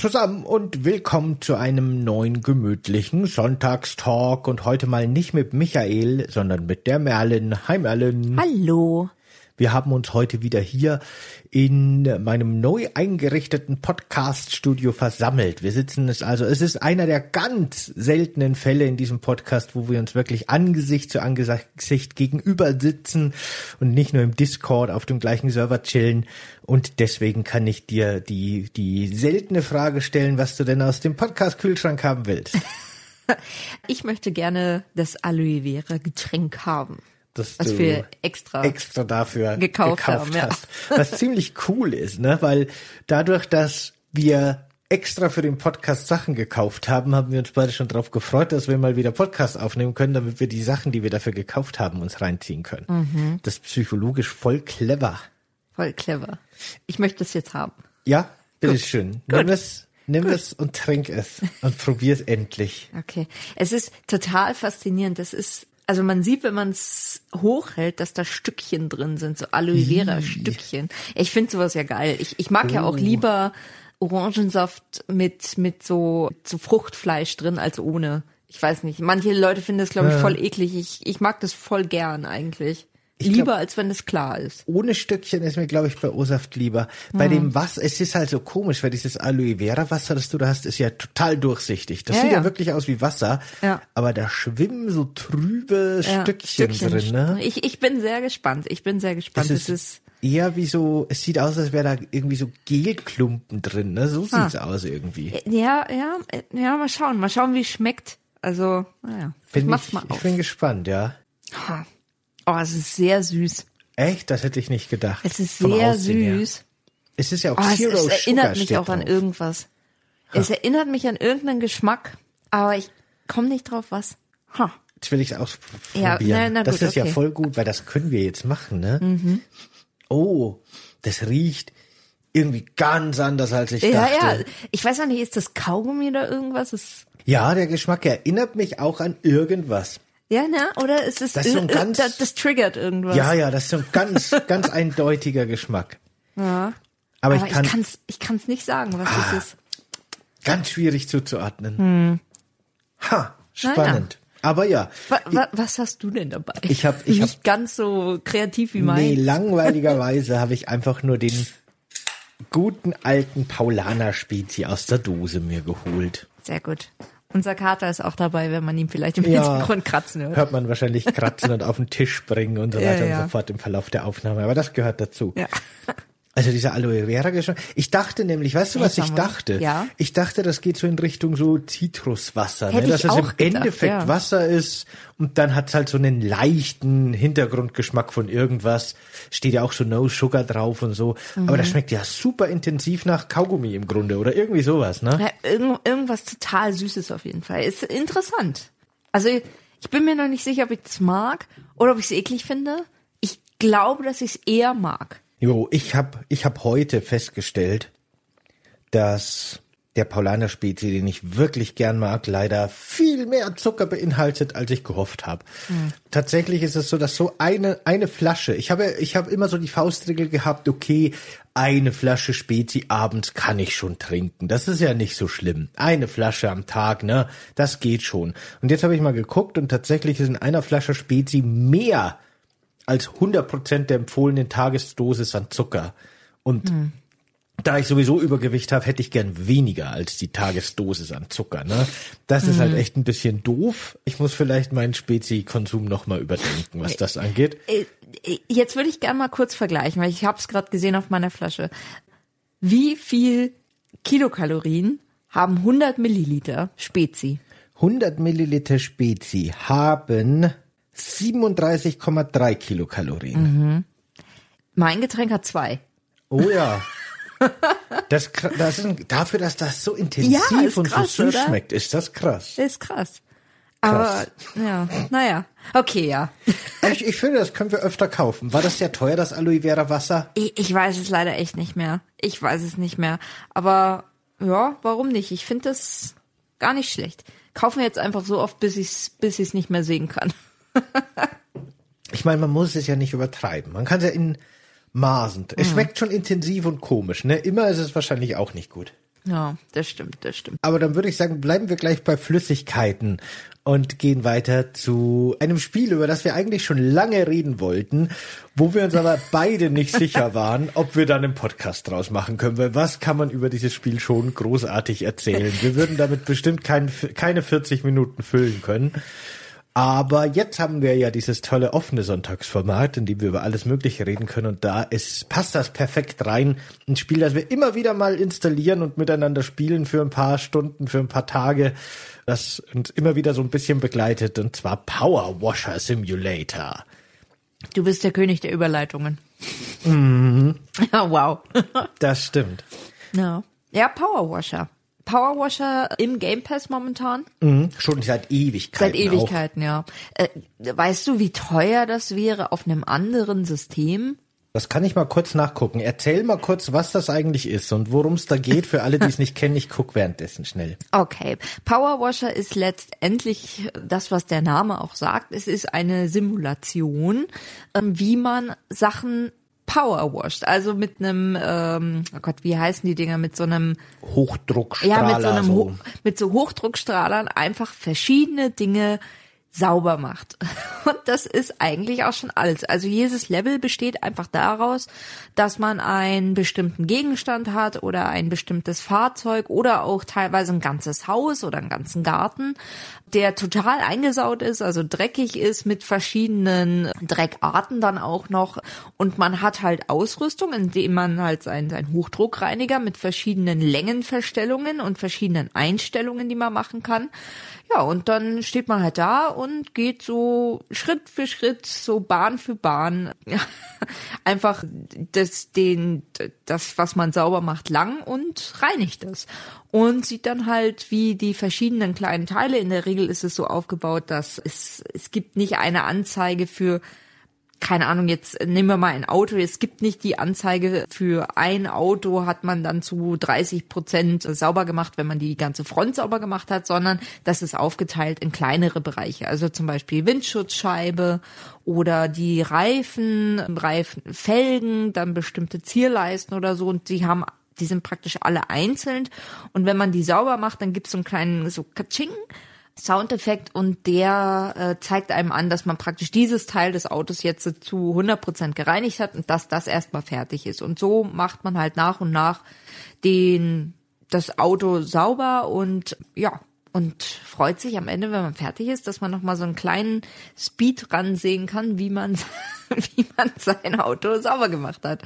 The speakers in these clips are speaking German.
zusammen und willkommen zu einem neuen gemütlichen Sonntagstalk und heute mal nicht mit Michael, sondern mit der Merlin. Hi Merlin. Hallo. Wir haben uns heute wieder hier in meinem neu eingerichteten Podcast-Studio versammelt. Wir sitzen es also, es ist einer der ganz seltenen Fälle in diesem Podcast, wo wir uns wirklich Angesicht zu Angesicht gegenüber sitzen und nicht nur im Discord auf dem gleichen Server chillen. Und deswegen kann ich dir die, die seltene Frage stellen, was du denn aus dem Podcast-Kühlschrank haben willst. Ich möchte gerne das Aloe Vera Getränk haben dass was du wir extra, extra dafür gekauft gekauft, haben, ja. hast. Was ziemlich cool ist, ne? Weil dadurch, dass wir extra für den Podcast Sachen gekauft haben, haben wir uns beide schon darauf gefreut, dass wir mal wieder Podcast aufnehmen können, damit wir die Sachen, die wir dafür gekauft haben, uns reinziehen können. Mhm. Das ist psychologisch voll clever. Voll clever. Ich möchte es jetzt haben. Ja, Gut. bitteschön. Nimm es, nimm es und trink es und probier es endlich. Okay. Es ist total faszinierend. Das ist, also man sieht, wenn man es hochhält, dass da Stückchen drin sind, so Aloe Vera Stückchen. Ich finde sowas ja geil. Ich, ich mag ja auch Oh. lieber Orangensaft mit, mit so, so Fruchtfleisch drin als ohne. Ich weiß nicht. Manche Leute finden das, glaube ich, voll eklig. Ich, ich mag das voll gern eigentlich. Glaub- Lieber, als wenn es klar ist. Ohne Stückchen ist mir, glaube ich, bei O-Saft lieber. Bei Hm. dem Wasser, es ist halt so komisch, weil dieses Aloe Vera Wasser, das du da hast, ist ja total durchsichtig. Das Ja, sieht ja. ja. wirklich aus wie Wasser. Ja. Aber da schwimmen so trübe Ja, Stückchen, drin, ne? Ich, ich bin sehr gespannt. Ich bin sehr gespannt. Es Es ist, eher wie so, es sieht aus, als wäre da irgendwie so Gelklumpen drin, ne? So Ah. sieht's aus irgendwie. ja, ja, äh, ja, mal schauen. Mal schauen, wie es schmeckt. Also, naja. Ich Bin ich, mal ich bin gespannt, ja. Ha. Oh, es ist sehr süß. Echt? Das hätte ich nicht gedacht. Es ist sehr Aussehen her. süß. Es ist ja auch Oh, es, Zero es Sugar erinnert mich auch an drauf. irgendwas. Es erinnert mich an irgendeinen Geschmack, aber ich komme nicht drauf, was. Ha. Jetzt will ich es Ja, ausprobieren. na, na das gut, ist ja okay. Mhm. voll gut, weil das können wir jetzt machen, ne? Oh, das riecht irgendwie ganz anders, als ich Ja, dachte. ja. Ich weiß auch nicht, ist das Kaugummi oder irgendwas? Ist, Ja, der Geschmack erinnert mich auch an irgendwas. Ja, ne? Oder ist es Das ist so ein ir- ir- ganz- das, das triggert irgendwas? Ja, ja, das ist so ein ganz, ganz eindeutiger Geschmack. Ja. Aber, Aber ich kann kann's, ich kann's nicht sagen, was Ah. das ist. ganz schwierig zuzuordnen. Ha, Naja. spannend. Aber ja, Wa, wa, was hast du denn dabei? Ich hab- ich hab- nicht ganz so kreativ wie nee, mein. langweiligerweise habe ich einfach nur den guten alten Paulaner Spezi aus der Dose mir geholt. Sehr gut. Unser Kater ist auch dabei, wenn man ihn vielleicht im Ja. Hintergrund kratzen hört. Hört man wahrscheinlich kratzen und auf den Tisch springen und so Ja, weiter ja. und so fort im Verlauf der Aufnahme. Aber das gehört dazu. Ja. Also dieser Aloe Vera Geschmack. Ich dachte nämlich, weißt du, was ich dachte? Ja. Ich dachte, das geht so in Richtung so Zitruswasser, ne? Dass es im auch gedacht, Endeffekt ja. Wasser ist und dann hat's halt so einen leichten Hintergrundgeschmack von irgendwas. Steht ja auch so No Sugar drauf und so. Aber Mhm. das schmeckt ja super intensiv nach Kaugummi im Grunde oder irgendwie sowas, ne? Ja, irgend, irgendwas total Süßes auf jeden Fall. Ist interessant. Also ich bin mir noch nicht sicher, ob ich es mag oder ob ich es eklig finde. Ich glaube, dass ich es eher mag. Jo, ich hab, ich hab heute festgestellt, dass der Paulaner Spezi, den ich wirklich gern mag, leider viel mehr Zucker beinhaltet, als ich gehofft habe. Tatsächlich ist es so, dass so eine eine Flasche, ich habe ich habe immer so die Faustregel gehabt, okay, eine Flasche Spezi abends kann ich schon trinken. Das ist ja nicht so schlimm. Eine Flasche am Tag, ne? Das geht schon. Und jetzt habe ich mal geguckt und tatsächlich ist in einer Flasche Spezi mehr als 100% der empfohlenen Tagesdosis an Zucker. Und da ich sowieso Übergewicht habe, hätte ich gern weniger als die Tagesdosis an Zucker. Ne? Das ist halt echt ein bisschen doof. Ich muss vielleicht meinen Spezi-Konsum nochmal überdenken, was das angeht. Äh, Jetzt würde ich gerne mal kurz vergleichen, weil ich habe es gerade gesehen auf meiner Flasche. Wie viel Kilokalorien haben 100 Milliliter Spezi? 100 Milliliter Spezi haben 37,3 Kilokalorien. Mein Getränk hat zwei. Oh ja. Das, das ist dafür, dass das so intensiv Ja, und krass, so süß oder? schmeckt, ist das krass. Das ist krass. Aber ja, naja. Okay, ja. Ich, ich finde, das können wir öfter kaufen. War das sehr teuer, das Aloe Vera Wasser? Ich, ich weiß es leider echt nicht mehr. Ich weiß es nicht mehr. Aber ja, warum nicht? Ich finde das gar nicht schlecht. Kaufen wir jetzt einfach so oft, bis ich es bis ich's nicht mehr sehen kann. Ich meine, man muss es ja nicht übertreiben. Man kann es ja in Maßen. Es schmeckt schon intensiv und komisch, ne? Immer ist es wahrscheinlich auch nicht gut. Ja, das stimmt, das stimmt. Aber dann würde ich sagen, bleiben wir gleich bei Flüssigkeiten und gehen weiter zu einem Spiel, über das wir eigentlich schon lange reden wollten, wo wir uns aber beide nicht sicher waren, ob wir dann einen Podcast draus machen können. Weil was kann man über dieses Spiel schon großartig erzählen? Wir würden damit bestimmt kein, keine 40 Minuten füllen können. Aber jetzt haben wir ja dieses tolle offene Sonntagsformat, in dem wir über alles Mögliche reden können. Und da ist, passt das perfekt rein. Ein Spiel, das wir immer wieder mal installieren und miteinander spielen für ein paar Stunden, für ein paar Tage, das uns immer wieder so ein bisschen begleitet. Und zwar Power Washer Simulator. Du bist der König der Überleitungen. Mhm. Ja, wow. das stimmt. Ja. Ja, Power Washer. Power Washer im Game Pass momentan? Mhm, schon seit Ewigkeiten. Seit Ewigkeiten, auch. ja. Äh, weißt du, wie teuer das wäre auf einem anderen System? Das kann ich mal kurz nachgucken. Erzähl mal kurz, was das eigentlich ist und worum es da geht für alle, die es nicht kennen. Ich guck währenddessen schnell. Okay. Power Washer ist letztendlich das, was der Name auch sagt. Es ist eine Simulation, ähm, wie man Sachen Power washed, also mit einem, ähm, oh Gott, wie heißen die Dinger, mit so einem Hochdruckstrahler. Ja, mit so einem so. mit so Hochdruckstrahlern einfach verschiedene Dinge sauber macht. Und das ist eigentlich auch schon alles. Also jedes Level besteht einfach daraus, dass man einen bestimmten Gegenstand hat oder ein bestimmtes Fahrzeug oder auch teilweise ein ganzes Haus oder einen ganzen Garten, der total eingesaut ist, also dreckig ist mit verschiedenen Dreckarten dann auch noch. Und man hat halt Ausrüstung, indem man halt seinen, seinen Hochdruckreiniger mit verschiedenen Längenverstellungen und verschiedenen Einstellungen, die man machen kann, ja, und dann steht man halt da und geht so Schritt für Schritt, so Bahn für Bahn, einfach das, den, das, was man sauber macht, lang und reinigt das. Und sieht dann halt, wie die verschiedenen kleinen Teile, in der Regel ist es so aufgebaut, dass es, es gibt nicht eine Anzeige für keine Ahnung, jetzt nehmen wir mal ein Auto. Es gibt nicht die Anzeige für ein Auto hat man dann zu 30 Prozent sauber gemacht, wenn man die ganze Front sauber gemacht hat, sondern das ist aufgeteilt in kleinere Bereiche. Also zum Beispiel Windschutzscheibe oder die Reifen, Reifen, Felgen, dann bestimmte Zierleisten oder so. Und die haben die sind praktisch alle einzeln. Und wenn man die sauber macht, dann gibt's so einen kleinen so Katsching Soundeffekt und der äh, zeigt einem an, dass man praktisch dieses Teil des Autos jetzt zu 100% gereinigt hat und dass das erstmal fertig ist. Und so macht man halt nach und nach den das Auto sauber und ja, und freut sich am Ende, wenn man fertig ist, dass man nochmal so einen kleinen Speed ran sehen kann, wie man, wie man sein Auto sauber gemacht hat.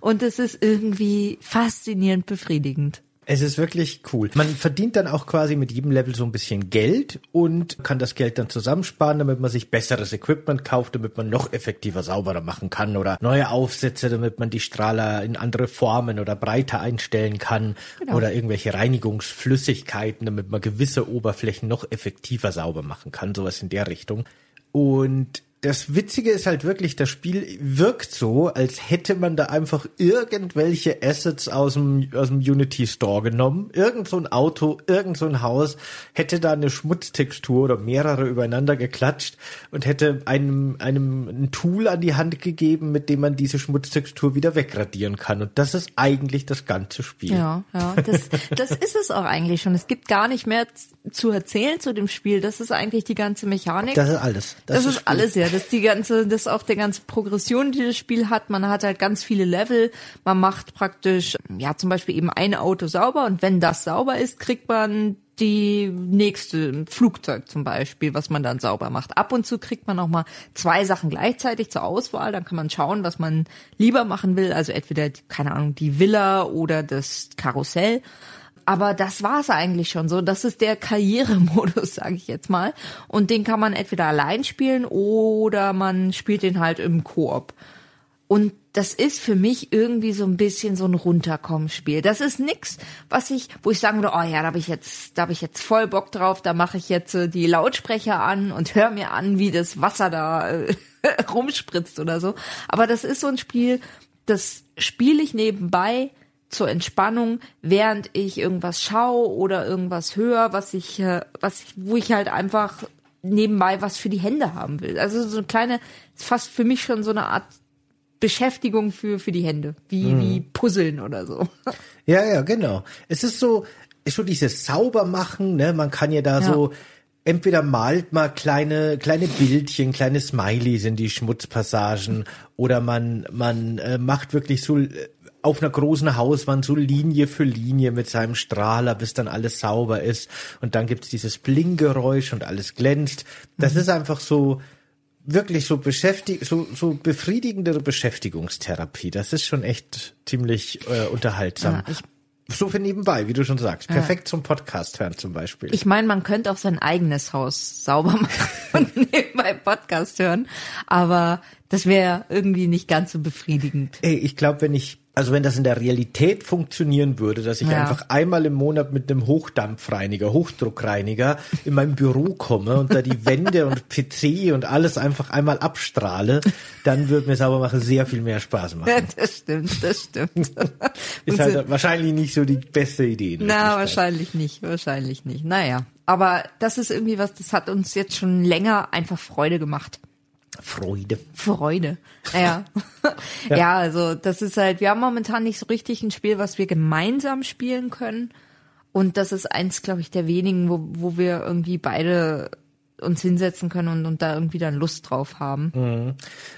Und es ist irgendwie faszinierend befriedigend. Es ist wirklich cool. Man verdient dann auch quasi mit jedem Level so ein bisschen Geld und kann das Geld dann zusammensparen, damit man sich besseres Equipment kauft, damit man noch effektiver sauberer machen kann oder neue Aufsätze, damit man die Strahler in andere Formen oder breiter einstellen kann genau. oder irgendwelche Reinigungsflüssigkeiten, damit man gewisse Oberflächen noch effektiver sauber machen kann, sowas in der Richtung. Und das Witzige ist halt wirklich, das Spiel wirkt so, als hätte man da einfach irgendwelche Assets aus dem, aus dem Unity Store genommen. Irgend so ein Auto, irgend so ein Haus, hätte da eine Schmutztextur oder mehrere übereinander geklatscht und hätte einem, einem ein Tool an die Hand gegeben, mit dem man diese Schmutztextur wieder wegradieren kann. Und das ist eigentlich das ganze Spiel. Ja, ja, das, das ist es auch eigentlich schon. Es gibt gar nicht mehr zu erzählen zu dem Spiel. Das ist eigentlich die ganze Mechanik. Das ist alles. Das, das ist, ist alles, ja dass die ganze, das auch der ganze Progression, die das Spiel hat. Man hat halt ganz viele Level. Man macht praktisch, ja, zum Beispiel eben ein Auto sauber und wenn das sauber ist, kriegt man die nächste Flugzeug zum Beispiel, was man dann sauber macht. Ab und zu kriegt man auch mal zwei Sachen gleichzeitig zur Auswahl. Dann kann man schauen, was man lieber machen will. Also entweder, keine Ahnung, die Villa oder das Karussell. Aber das war's eigentlich schon so. Das ist der Karrieremodus, sage ich jetzt mal. Und den kann man entweder allein spielen oder man spielt den halt im Koop. Und das ist für mich irgendwie so ein bisschen so ein Runterkommen-Spiel. Das ist nix, was ich, wo ich sagen würde, oh ja, da habe ich jetzt, da habe ich jetzt voll Bock drauf, da mache ich jetzt äh, die Lautsprecher an und höre mir an, wie das Wasser da äh, rumspritzt oder so. Aber das ist so ein Spiel, das spiele ich nebenbei zur Entspannung, während ich irgendwas schaue oder irgendwas höre, was ich, äh, was ich, wo ich halt einfach nebenbei was für die Hände haben will. Also so eine kleine, fast für mich schon so eine Art Beschäftigung für, für die Hände. Wie, Mhm. wie Puzzeln oder so. Ja, ja, genau. Es ist so, ist so dieses Saubermachen, ne? Man kann ja da Ja. so, entweder malt mal kleine, kleine Bildchen, kleine Smileys in die Schmutzpassagen oder man, man äh, macht wirklich so äh, auf einer großen Hauswand so Linie für Linie mit seinem Strahler, bis dann alles sauber ist. Und dann gibt's dieses Blinggeräusch und alles glänzt. Das Mhm. ist einfach so, wirklich so beschäftigt, so, so befriedigendere Beschäftigungstherapie. Das ist schon echt ziemlich äh, unterhaltsam. Ja, so für nebenbei, wie du schon sagst. Perfekt zum Podcast hören zum Beispiel. Ich meine, man könnte auch sein eigenes Haus sauber machen und nebenbei Podcast hören, aber das wäre irgendwie nicht ganz so befriedigend. Ey, ich glaube, wenn ich, also wenn das in der Realität funktionieren würde, dass ich Ja. einfach einmal im Monat mit einem Hochdampfreiniger, Hochdruckreiniger in mein Büro komme und da die Wände und PC und alles einfach einmal abstrahle, dann würde mir Saubermachen sehr viel mehr Spaß machen. Das stimmt, das stimmt. Ist halt wahrscheinlich nicht so die beste Idee. Na, wahrscheinlich nicht, wahrscheinlich nicht. Naja, aber das ist irgendwie was, das hat uns jetzt schon länger einfach Freude gemacht. Freude. Freude. Ja. ja. also das ist halt, wir haben momentan nicht so richtig ein Spiel, was wir gemeinsam spielen können. Und das ist eins, glaube ich, der wenigen, wo, wo wir irgendwie beide uns hinsetzen können und, und da irgendwie dann Lust drauf haben.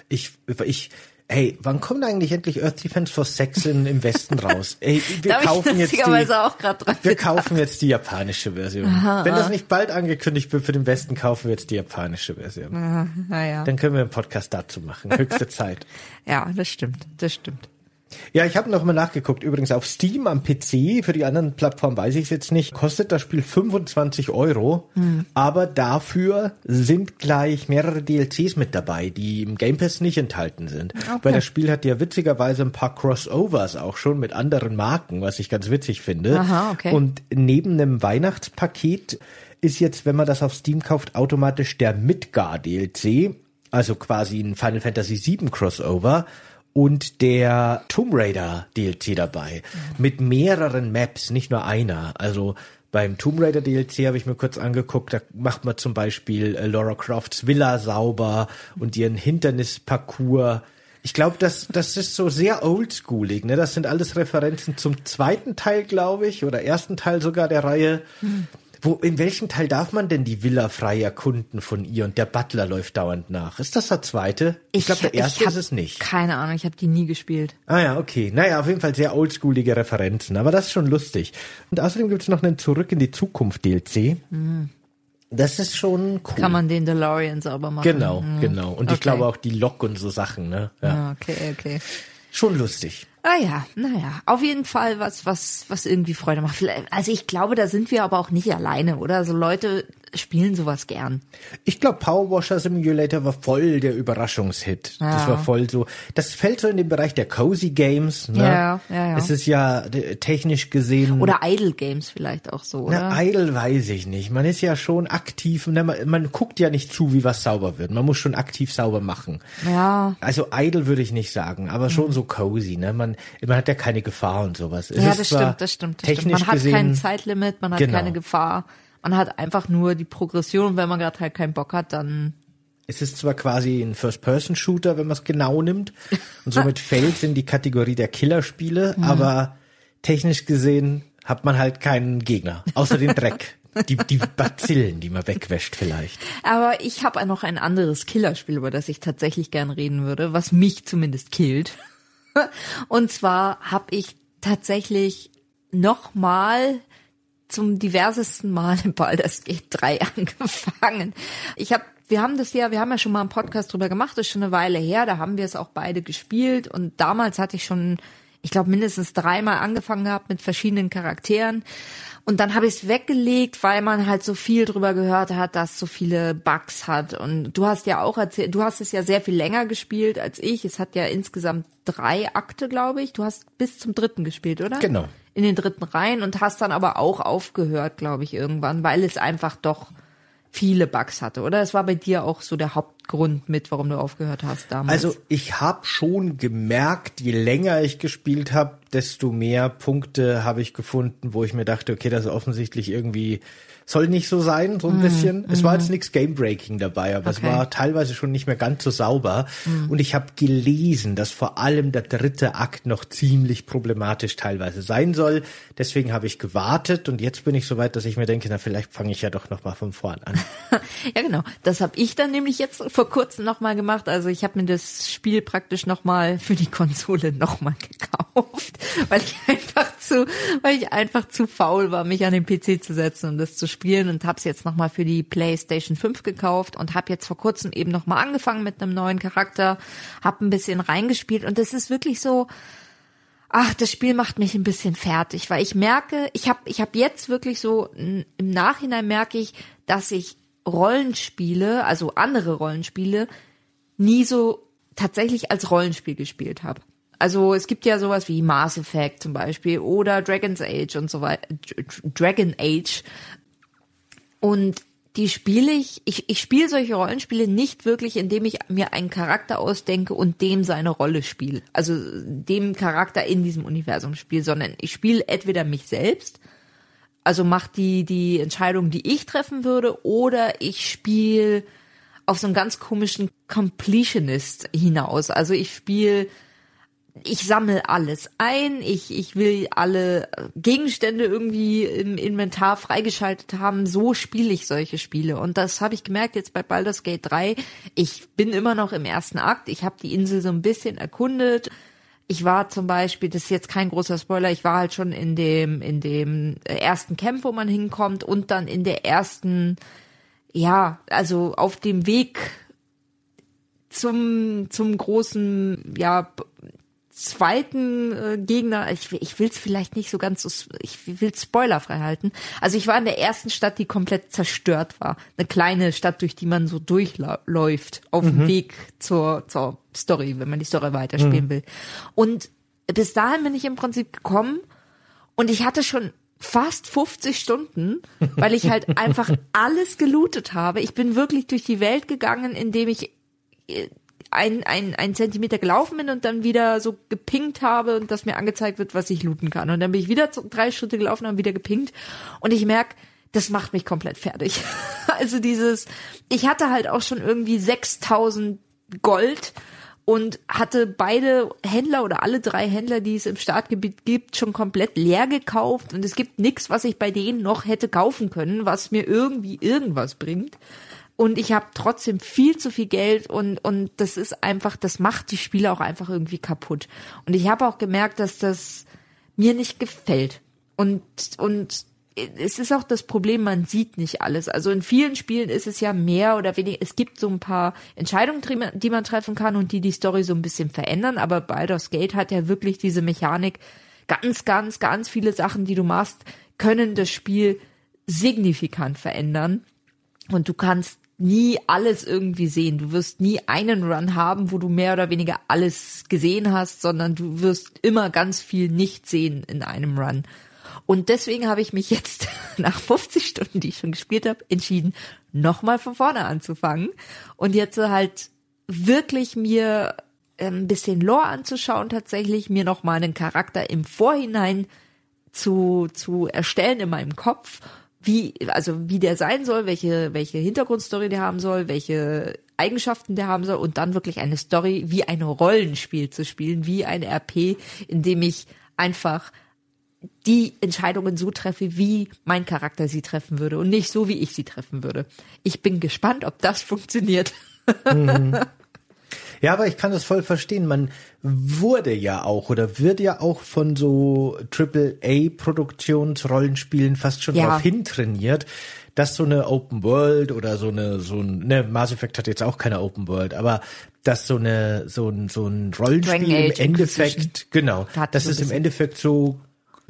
Ich, ich, hey, wann kommt eigentlich endlich Earth Defense for Sex in, im Westen raus? Ey, wir kaufen jetzt die, wir kaufen jetzt die japanische Version. Wenn das nicht bald angekündigt wird für den Westen, kaufen wir jetzt die japanische Version. Naja, Dann können wir einen Podcast dazu machen. Höchste Zeit. ja, das stimmt, das stimmt. Ja, ich habe noch mal nachgeguckt. Übrigens auf Steam am PC, für die anderen Plattformen weiß ich es jetzt nicht, kostet das Spiel 25 Euro. Aber dafür sind gleich mehrere DLCs mit dabei, die im Game Pass nicht enthalten sind. Weil das Spiel hat ja witzigerweise ein paar Crossovers auch schon mit anderen Marken, was ich ganz witzig finde. Aha, okay. Und neben einem Weihnachtspaket ist jetzt, wenn man das auf Steam kauft, automatisch der Midgar DLC, also quasi ein Final Fantasy VII Crossover und der Tomb Raider DLC dabei mit mehreren Maps, nicht nur einer. Also beim Tomb Raider DLC habe ich mir kurz angeguckt, da macht man zum Beispiel äh, Laura Crofts Villa sauber und ihren Hindernisparcours. Ich glaube, das, das ist so sehr oldschoolig, ne? Das sind alles Referenzen zum zweiten Teil, glaube ich, oder ersten Teil sogar der Reihe. Wo, in welchem Teil darf man denn die Villa frei erkunden von ihr und der Butler läuft dauernd nach? Ist das der zweite? Ich, glaube, der erste ist es nicht. Keine Ahnung, ich habe die nie gespielt. Ah ja, okay. Naja, auf jeden Fall sehr oldschoolige Referenzen, aber das ist schon lustig. Und außerdem gibt es noch einen Zurück in die Zukunft DLC. Das ist schon cool. Kann man den DeLorean sauber machen? genau, Hm. genau. Und ich Okay. glaube auch die Lok und so Sachen, ne? Ja. Ah, Okay, okay. Schon lustig. Ah ja, naja, auf jeden Fall was, was, was irgendwie Freude macht. Also ich glaube, da sind wir aber auch nicht alleine, oder? Also Leute spielen sowas gern. Ich glaube, Power Washer Simulator war voll der Überraschungshit. Das Ja. war voll so. Das fällt so in den Bereich der Cozy Games. Ne? Ja, ja, ja. Es ist ja äh, technisch gesehen. Oder Idle Games vielleicht auch so, oder? Na, idle weiß ich nicht. Man ist ja schon aktiv. Ne? Man, man guckt ja nicht zu, wie was sauber wird. Man muss schon aktiv sauber machen. ja. Also idle würde ich nicht sagen, aber schon so cozy. Ne? Man, man hat ja keine Gefahr und sowas. Es Ja, das stimmt, das stimmt. Das stimmt. technisch Man hat gesehen, kein Zeitlimit, man hat Genau. keine Gefahr. Man hat einfach nur die Progression. Wenn man gerade halt keinen Bock hat, dann Es ist zwar quasi ein First-Person-Shooter, wenn man es genau nimmt, und somit fällt es in die Kategorie der Killerspiele, Mhm. aber technisch gesehen hat man halt keinen Gegner, außer den Dreck. Die, die Bazillen, die man wegwäscht vielleicht. Aber ich habe noch ein anderes Killerspiel, über das ich tatsächlich gern reden würde, was mich zumindest killt. Und zwar habe ich tatsächlich nochmal zum diversesten Mal in Baldur's Gate 3 angefangen. Ich habe wir haben das ja, wir haben ja schon mal einen Podcast drüber gemacht, das ist schon eine Weile her, da haben wir es auch beide gespielt und damals hatte ich schon, ich glaube, mindestens dreimal angefangen gehabt mit verschiedenen Charakteren. Und dann habe ich es weggelegt, weil man halt so viel drüber gehört hat, dass so viele Bugs hat. Und du hast ja auch erzählt, du hast es ja sehr viel länger gespielt als ich. Es hat ja insgesamt drei Akte, glaube ich. Du hast bis zum dritten gespielt, oder? Genau. In den dritten Reihen und hast dann aber auch aufgehört, glaube ich, irgendwann, weil es einfach doch viele Bugs hatte, oder? Es war bei dir auch so der Haupt, Hauptgrund mit, warum du aufgehört hast damals. Also ich habe schon gemerkt, je länger ich gespielt habe, desto mehr Punkte habe ich gefunden, wo ich mir dachte, okay, das ist offensichtlich irgendwie soll nicht so sein, so ein mm, bisschen. Es war jetzt nichts Game-Breaking dabei, aber okay. es war teilweise schon nicht mehr ganz so sauber. Mm. Und ich habe gelesen, dass vor allem der dritte Akt noch ziemlich problematisch teilweise sein soll. Deswegen habe ich gewartet und jetzt bin ich so weit, dass ich mir denke, na vielleicht fange ich ja doch noch mal von vorn an. ja genau, das habe ich dann nämlich jetzt vor kurzem noch mal gemacht. Also ich habe mir das Spiel praktisch noch mal für die Konsole noch mal gekauft, weil ich einfach zu, weil ich einfach zu faul war, mich an den PC zu setzen und das zu spielen und habe es jetzt nochmal für die PlayStation 5 gekauft und habe jetzt vor kurzem eben nochmal angefangen mit einem neuen Charakter, habe ein bisschen reingespielt und es ist wirklich so, ach, das Spiel macht mich ein bisschen fertig, weil ich merke, ich habe ich hab jetzt wirklich so, im Nachhinein merke ich, dass ich Rollenspiele, also andere Rollenspiele, nie so tatsächlich als Rollenspiel gespielt habe. Also es gibt ja sowas wie Mass Effect zum Beispiel oder Dragon's Age und so weiter, Dragon Age und die spiele ich, ich, ich spiele solche Rollenspiele nicht wirklich, indem ich mir einen Charakter ausdenke und dem seine Rolle spiele. Also dem Charakter in diesem Universum spiele, sondern ich spiele entweder mich selbst, also mache die, die Entscheidung, die ich treffen würde, oder ich spiele auf so einen ganz komischen Completionist hinaus. Also ich spiele ich sammle alles ein, ich, ich will alle Gegenstände irgendwie im Inventar freigeschaltet haben, so spiele ich solche Spiele. Und das habe ich gemerkt jetzt bei Baldur's Gate 3. Ich bin immer noch im ersten Akt, ich habe die Insel so ein bisschen erkundet. Ich war zum Beispiel, das ist jetzt kein großer Spoiler, ich war halt schon in dem, in dem ersten Camp, wo man hinkommt und dann in der ersten, ja, also auf dem Weg zum, zum großen, ja, zweiten äh, Gegner, ich, ich will es vielleicht nicht so ganz so, ich will spoilerfrei halten. Also ich war in der ersten Stadt, die komplett zerstört war. Eine kleine Stadt, durch die man so durchläuft, auf mhm. dem Weg zur, zur Story, wenn man die Story weiterspielen mhm. will. Und bis dahin bin ich im Prinzip gekommen und ich hatte schon fast 50 Stunden, weil ich halt einfach alles gelootet habe. Ich bin wirklich durch die Welt gegangen, indem ich äh, ein, ein, ein Zentimeter gelaufen bin und dann wieder so gepinkt habe und dass mir angezeigt wird, was ich looten kann. Und dann bin ich wieder drei Schritte gelaufen und wieder gepinkt. Und ich merk, das macht mich komplett fertig. also dieses, ich hatte halt auch schon irgendwie 6000 Gold und hatte beide Händler oder alle drei Händler, die es im Startgebiet gibt, schon komplett leer gekauft und es gibt nichts, was ich bei denen noch hätte kaufen können, was mir irgendwie irgendwas bringt und ich habe trotzdem viel zu viel Geld und und das ist einfach, das macht die Spiele auch einfach irgendwie kaputt. Und ich habe auch gemerkt, dass das mir nicht gefällt. Und und es ist auch das Problem, man sieht nicht alles. Also in vielen Spielen ist es ja mehr oder weniger, es gibt so ein paar Entscheidungen, die man treffen kann und die die Story so ein bisschen verändern, aber Baldur's Gate hat ja wirklich diese Mechanik, ganz, ganz, ganz viele Sachen, die du machst, können das Spiel signifikant verändern. Und du kannst nie alles irgendwie sehen. Du wirst nie einen Run haben, wo du mehr oder weniger alles gesehen hast, sondern du wirst immer ganz viel nicht sehen in einem Run. Und deswegen habe ich mich jetzt nach 50 Stunden, die ich schon gespielt habe, entschieden, nochmal von vorne anzufangen und jetzt halt wirklich mir ähm, ein bisschen Lore anzuschauen, tatsächlich mir nochmal einen Charakter im Vorhinein zu, zu erstellen in meinem Kopf wie, also wie der sein soll, welche, welche Hintergrundstory der haben soll, welche Eigenschaften der haben soll und dann wirklich eine Story wie ein Rollenspiel zu spielen, wie ein RP, in dem ich einfach die Entscheidungen so treffe, wie mein Charakter sie treffen würde und nicht so, wie ich sie treffen würde. Ich bin gespannt, ob das funktioniert. Mhm. Ja, aber ich kann das voll verstehen. Man wurde ja auch oder wird ja auch von so AAA-Produktionsrollenspielen fast schon ja. darauf hintrainiert, dass so eine Open World oder so eine, so ein, ne, Mass Effect hat jetzt auch keine Open World, aber dass so eine, so ein, so ein Rollenspiel im Endeffekt, genau, das ist im Endeffekt so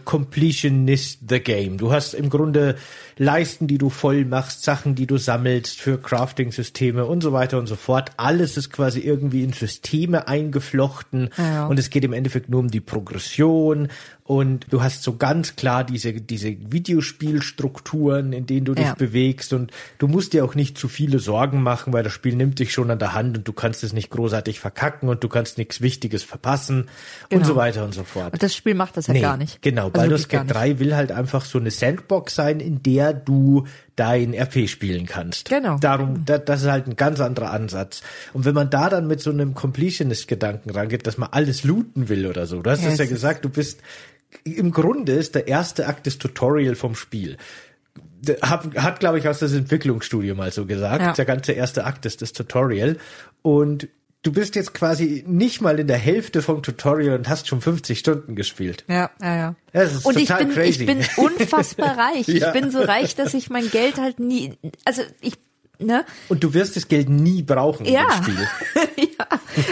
Completionist the Game. Du hast im Grunde Leisten, die du voll machst, Sachen, die du sammelst für Crafting-Systeme und so weiter und so fort. Alles ist quasi irgendwie in Systeme eingeflochten ja. und es geht im Endeffekt nur um die Progression und du hast so ganz klar diese, diese Videospielstrukturen, in denen du dich Ja. bewegst und du musst dir auch nicht zu viele Sorgen machen, weil das Spiel nimmt dich schon an der Hand und du kannst es nicht großartig verkacken und du kannst nichts Wichtiges verpassen und Genau. so weiter und so fort. Und das Spiel macht das ja Nee, gar nicht. Genau, Also Baldur's Gate nicht. 3 will halt einfach so eine Sandbox sein, in der du dein RP spielen kannst. Genau. Darum, da, das ist halt ein ganz anderer Ansatz. Und wenn man da dann mit so einem Completionist-Gedanken rangeht, dass man alles looten will oder so, du hast Ja, es ja ist- gesagt, du bist, im Grunde ist der erste Akt des Tutorial vom Spiel. Der Hat, glaube ich, aus das Entwicklungsstudio mal so gesagt. Ja. Der ganze erste Akt ist das Tutorial. Und du bist jetzt quasi nicht mal in der Hälfte vom Tutorial und hast schon 50 Stunden gespielt. Ja, ja, ja. Das ist und ich total bin, crazy. ich bin unfassbar reich. Ja. Ich bin so reich, dass ich mein Geld halt nie, also ich, ne? Und du wirst das Geld nie brauchen Ja. dem Spiel. ja,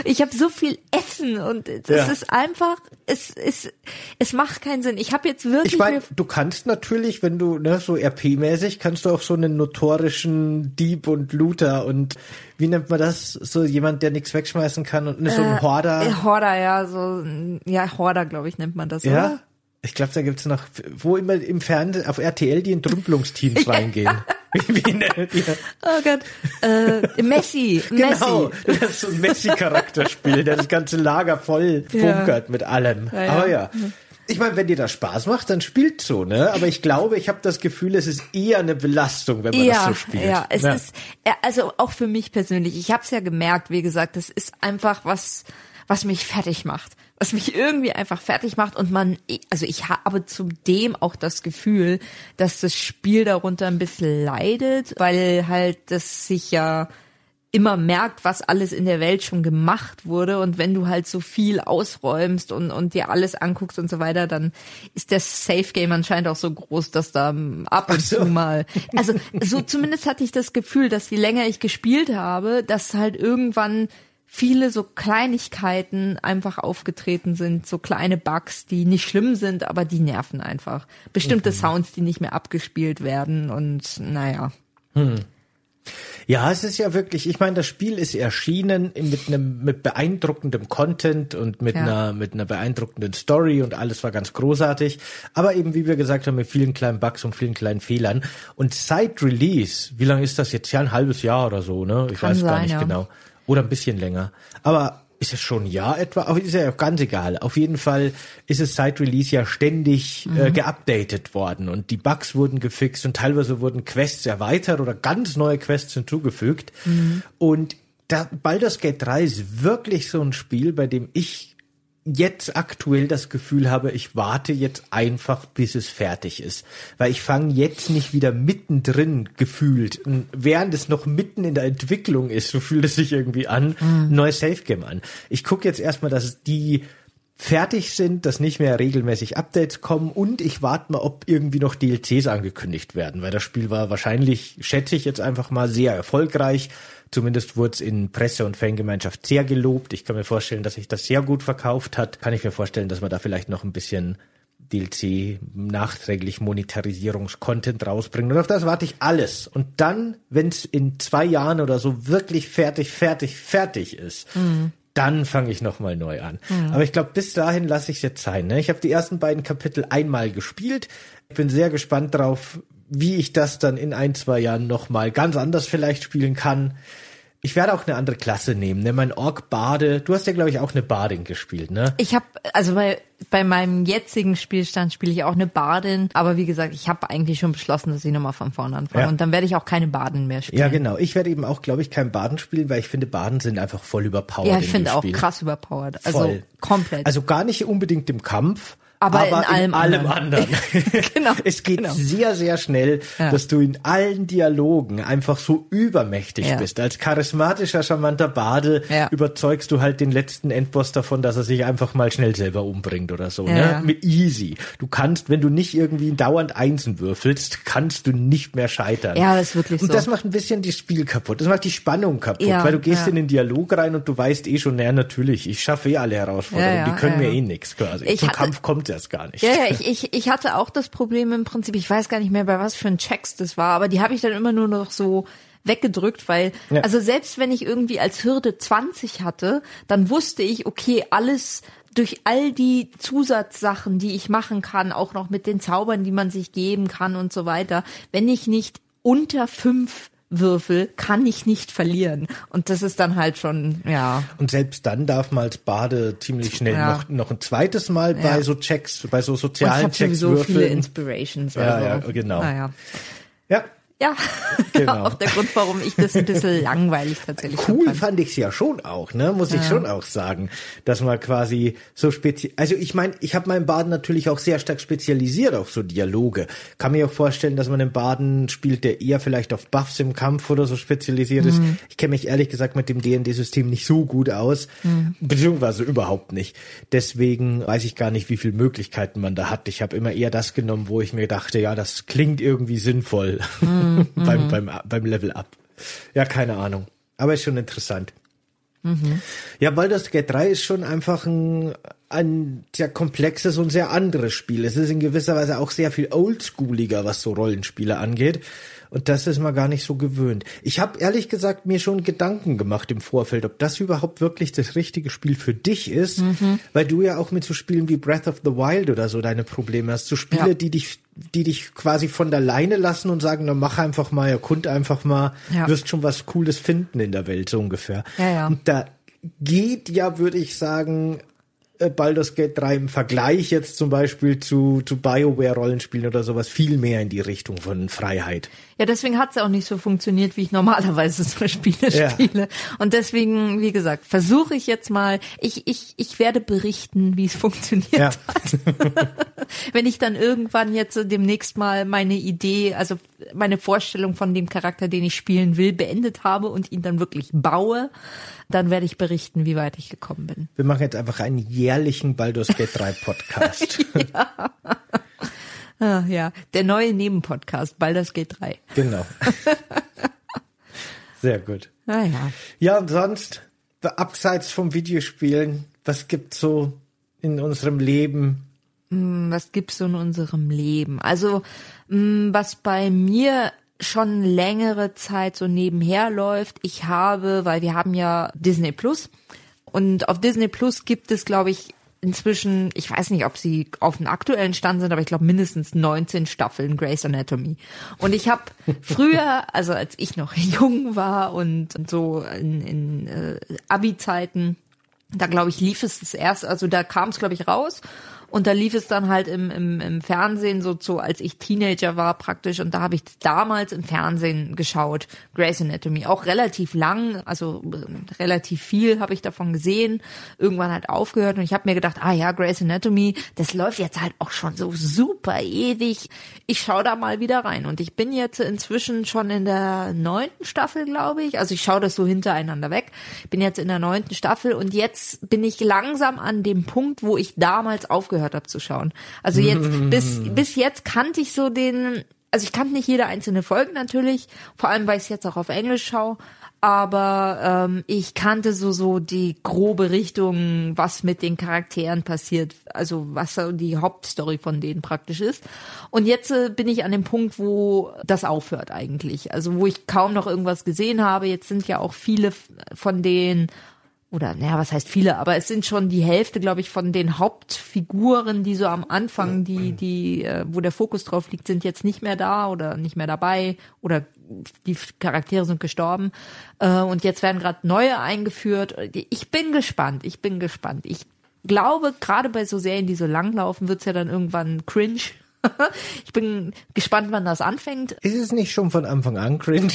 ich habe so viel Essen und es Ja. ist einfach, es ist, es macht keinen Sinn. Ich habe jetzt wirklich Ich meine, du kannst natürlich, wenn du, ne, so RP-mäßig, kannst du auch so einen notorischen Dieb und Looter und wie nennt man das? So jemand, der nichts wegschmeißen kann und ne, so ein Horder. Äh, Horder, ja, so, ja, Horder, glaube ich, nennt man das, ja. oder? Ich glaube, da gibt's noch, wo immer im Fernsehen, auf RTL die Entrümpelungsteams reingehen. Wie, nennen die? Oh Gott. Äh, Messi, Genau, Messi. das ist so ein Messi-Charakterspiel, der das ganze Lager voll Ja. bunkert mit allem. Ja, ja. Aber ja. Ich meine, wenn dir das Spaß macht, dann spielt so, ne? Aber ich glaube, ich habe das Gefühl, es ist eher eine Belastung, wenn man das Ja, so spielt. ja, es Ja. ist, ja, also auch für mich persönlich, ich habe es ja gemerkt, wie gesagt, das ist einfach was, was mich fertig macht. Was mich irgendwie einfach fertig macht und man, also ich habe zudem auch das Gefühl, dass das Spiel darunter ein bisschen leidet, weil halt das sich ja immer merkt, was alles in der Welt schon gemacht wurde. Und wenn du halt so viel ausräumst und, und dir alles anguckst und so weiter, dann ist das Safe Game anscheinend auch so groß, dass da ab und so. zu mal, also so zumindest hatte ich das Gefühl, dass je länger ich gespielt habe, dass halt irgendwann viele so Kleinigkeiten einfach aufgetreten sind, so kleine Bugs, die nicht schlimm sind, aber die nerven einfach. Bestimmte Sounds, die nicht mehr abgespielt werden und naja. Ja, es ist ja wirklich, ich meine, das Spiel ist erschienen mit einem mit beeindruckendem Content und mit Ja. einer mit einer beeindruckenden Story und alles war ganz großartig, aber eben wie wir gesagt haben, mit vielen kleinen Bugs und vielen kleinen Fehlern und seit Release, wie lange ist das jetzt? Ja, ein halbes Jahr oder so, ne? Ich Kann weiß gar sein, nicht ja. genau. Oder ein bisschen länger. Aber ist es schon ein Jahr etwa? Aber ist ja ganz egal. Auf jeden Fall ist es seit Release ja ständig Mhm. äh, geupdatet worden und die Bugs wurden gefixt und teilweise wurden Quests erweitert oder ganz neue Quests hinzugefügt. Mhm. Und da, Baldur's Gate 3 ist wirklich so ein Spiel, bei dem ich jetzt aktuell das Gefühl habe, ich warte jetzt einfach, bis es fertig ist. Weil ich fange jetzt nicht wieder mittendrin gefühlt, n- während es noch mitten in der Entwicklung ist, so fühlt es sich irgendwie an, ein neues Safe Game an. Ich gucke jetzt erstmal, dass die fertig sind, dass nicht mehr regelmäßig Updates kommen und ich warte mal, ob irgendwie noch DLCs angekündigt werden, weil das Spiel war wahrscheinlich, schätze ich jetzt einfach mal, sehr erfolgreich. Zumindest wurde es in Presse- und Fangemeinschaft sehr gelobt. Ich kann mir vorstellen, dass sich das sehr gut verkauft hat. Kann ich mir vorstellen, dass man da vielleicht noch ein bisschen DLC nachträglich Monetarisierungskontent rausbringen. Und auf das warte ich alles. Und dann, wenn es in zwei Jahren oder so wirklich fertig, fertig, fertig ist, dann fange ich nochmal neu an. Aber ich glaube, bis dahin lasse ich es jetzt sein. Ne? Ich habe die ersten beiden Kapitel einmal gespielt. Ich bin sehr gespannt drauf, wie ich das dann in ein, zwei Jahren nochmal ganz anders vielleicht spielen kann. Ich werde auch eine andere Klasse nehmen, ne? Mein Ork-Bade. Du hast ja, glaube ich, auch eine Badin gespielt, ne? Ich habe, also bei, bei meinem jetzigen Spielstand spiele ich auch eine Badin, aber wie gesagt, ich habe eigentlich schon beschlossen, dass ich nochmal von vorne anfange. Ja. Und dann werde ich auch keine Baden mehr spielen. Ja, genau. Ich werde eben auch, glaube ich, kein Baden spielen, weil ich finde, Baden sind einfach voll überpowered. Ja, ich finde auch Spiel. krass überpowered. Also Voll. komplett. Also gar nicht unbedingt im Kampf, Aber aber, in allem allem anderen. anderen. Genau, Es geht genau. sehr, sehr schnell, Ja. dass du in allen Dialogen einfach so übermächtig Ja. bist. Als charismatischer, charmanter Bade Ja. überzeugst du halt den letzten Endboss davon, dass er sich einfach mal schnell selber umbringt oder so. Ne? Mit easy. Du kannst, wenn du nicht irgendwie dauernd Einsen würfelst, kannst du nicht mehr scheitern. Ja, das ist wirklich Und so. das macht ein bisschen das Spiel kaputt. Das macht die Spannung kaputt, weil du gehst in den Dialog rein und du weißt eh schon, naja, natürlich, ich schaffe eh alle Herausforderungen, die können mir eh nix quasi. Ich Zum Kampf kommt erst gar nicht. Ja, ja, ich, ich, ich hatte auch das Problem im Prinzip, ich weiß gar nicht mehr, bei was für ein Checks das war, aber die habe ich dann immer nur noch so weggedrückt, weil, Ja. also selbst wenn ich irgendwie als Hürde 20 hatte, dann wusste ich, okay, alles durch all die Zusatzsachen, die ich machen kann, auch noch mit den Zaubern, die man sich geben kann und so weiter, wenn ich nicht unter fünf Würfel kann ich nicht verlieren. Und das ist dann halt schon, ja. Und selbst dann darf man als Bade ziemlich schnell Ja. noch, noch ein zweites Mal Ja. bei so Checks, bei so Und ich sozialen habe Checks sowieso viele würfeln. Inspirations. Ja, also. ja, genau. Naja. Ja, Ja, Genau. auch der Grund, warum ich das ein bisschen langweilig tatsächlich cool fand. fand ich's ja schon auch, ne? Muss ich Ja. schon auch sagen, dass man quasi so speziell. Also ich meine, ich habe meinen Baden natürlich auch sehr stark spezialisiert auf so Dialoge. Kann mir auch vorstellen, dass man einen Baden spielt, der eher vielleicht auf Buffs im Kampf oder so spezialisiert ist. Mhm. Ich kenne mich ehrlich gesagt mit dem D&D-System nicht so gut aus, Mhm. beziehungsweise überhaupt nicht. Deswegen weiß ich gar nicht, wie viele Möglichkeiten man da hat. Ich habe immer eher das genommen, wo ich mir dachte, ja, das klingt irgendwie sinnvoll Mhm. beim, beim, beim Level Up. Ja, keine Ahnung. Aber ist schon interessant. Ja, Baldur's Gate 3 ist schon einfach ein, ein sehr komplexes und sehr anderes Spiel. Es ist in gewisser Weise auch sehr viel oldschooliger, was so Rollenspiele angeht. Und das ist man gar nicht so gewöhnt. Ich habe ehrlich gesagt mir schon Gedanken gemacht im Vorfeld, ob das überhaupt wirklich das richtige Spiel für dich ist, weil du ja auch mit so Spielen wie Breath of the Wild oder so deine Probleme hast. So Spiele, Ja. die dich, die dich quasi von der Leine lassen und sagen, na mach einfach mal, erkund einfach mal, Ja. wirst schon was Cooles finden in der Welt, so ungefähr. Ja, ja. Und da geht ja, würde ich sagen, äh, Baldur's Gate 3 im Vergleich jetzt zum Beispiel zu, zu BioWare-Rollenspielen oder sowas viel mehr in die Richtung von Freiheit. Ja, deswegen hat's ja auch nicht so funktioniert, wie ich normalerweise so Spiele Ja. spiele. Und deswegen, wie gesagt, versuche ich jetzt mal, ich, ich, ich werde berichten, wie es funktioniert Ja. hat. Wenn ich dann irgendwann jetzt demnächst mal meine Idee, also meine Vorstellung von dem Charakter, den ich spielen will, beendet habe und ihn dann wirklich baue, dann werde ich berichten, wie weit ich gekommen bin. Wir machen jetzt einfach einen jährlichen Baldur's Gate 3 Podcast. Ah, ja, der neue Nebenpodcast, Baldur's Gate 3. genau. Sehr gut. Naja. Ja, und sonst, abseits vom Videospielen, was gibt's so in unserem Leben? was gibt's so in unserem Leben? Also, mh, was bei mir schon längere Zeit so nebenher läuft, ich habe, weil wir haben ja Disney Plus und auf Disney Plus gibt es, glaube ich, inzwischen, ich weiß nicht, ob sie auf dem aktuellen Stand sind, aber ich glaube mindestens 19 Staffeln Grey's Anatomy. Und ich habe früher, also als ich noch jung war und, und so in, in äh, Abi-Zeiten, da glaube ich lief es das erst, also da kam es glaube ich raus und da lief es dann halt im, im, im Fernsehen so, so als ich Teenager war praktisch. Und da habe ich damals im Fernsehen geschaut, Grey's Anatomy, auch relativ lang, also äh, relativ viel habe ich davon gesehen, irgendwann halt aufgehört. Und ich habe mir gedacht, ah ja, Grey's Anatomy, das läuft jetzt halt auch schon so super ewig, ich schaue da mal wieder rein. Und ich bin jetzt inzwischen schon in der neunten Staffel, glaube ich, also ich schaue das so hintereinander weg, bin jetzt in der neunten Staffel. Und jetzt bin ich langsam an dem Punkt, wo ich damals aufgehört habe zu schauen. Also jetzt, bis, bis jetzt kannte ich so den, also ich kannte nicht jede einzelne Folge natürlich, vor allem weil ich es jetzt auch auf Englisch schaue, aber ähm, ich kannte so so die grobe Richtung, was mit den Charakteren passiert, also was so die Hauptstory von denen praktisch ist. Und jetzt äh, bin ich an dem Punkt, wo das aufhört eigentlich, also wo ich kaum noch irgendwas gesehen habe. Jetzt sind ja auch viele von den oder naja, was heißt viele, aber es sind schon die Hälfte, glaube ich, von den Hauptfiguren, die so am Anfang, die, die, äh, wo der Fokus drauf liegt, sind jetzt nicht mehr da oder nicht mehr dabei oder die Charaktere sind gestorben äh, und jetzt werden gerade neue eingeführt. Ich bin gespannt, ich bin gespannt. Ich glaube, gerade bei so Serien, die so lang laufen, wird's ja dann irgendwann cringe. ich bin gespannt, wann das anfängt. Ist es nicht schon von Anfang an cringe?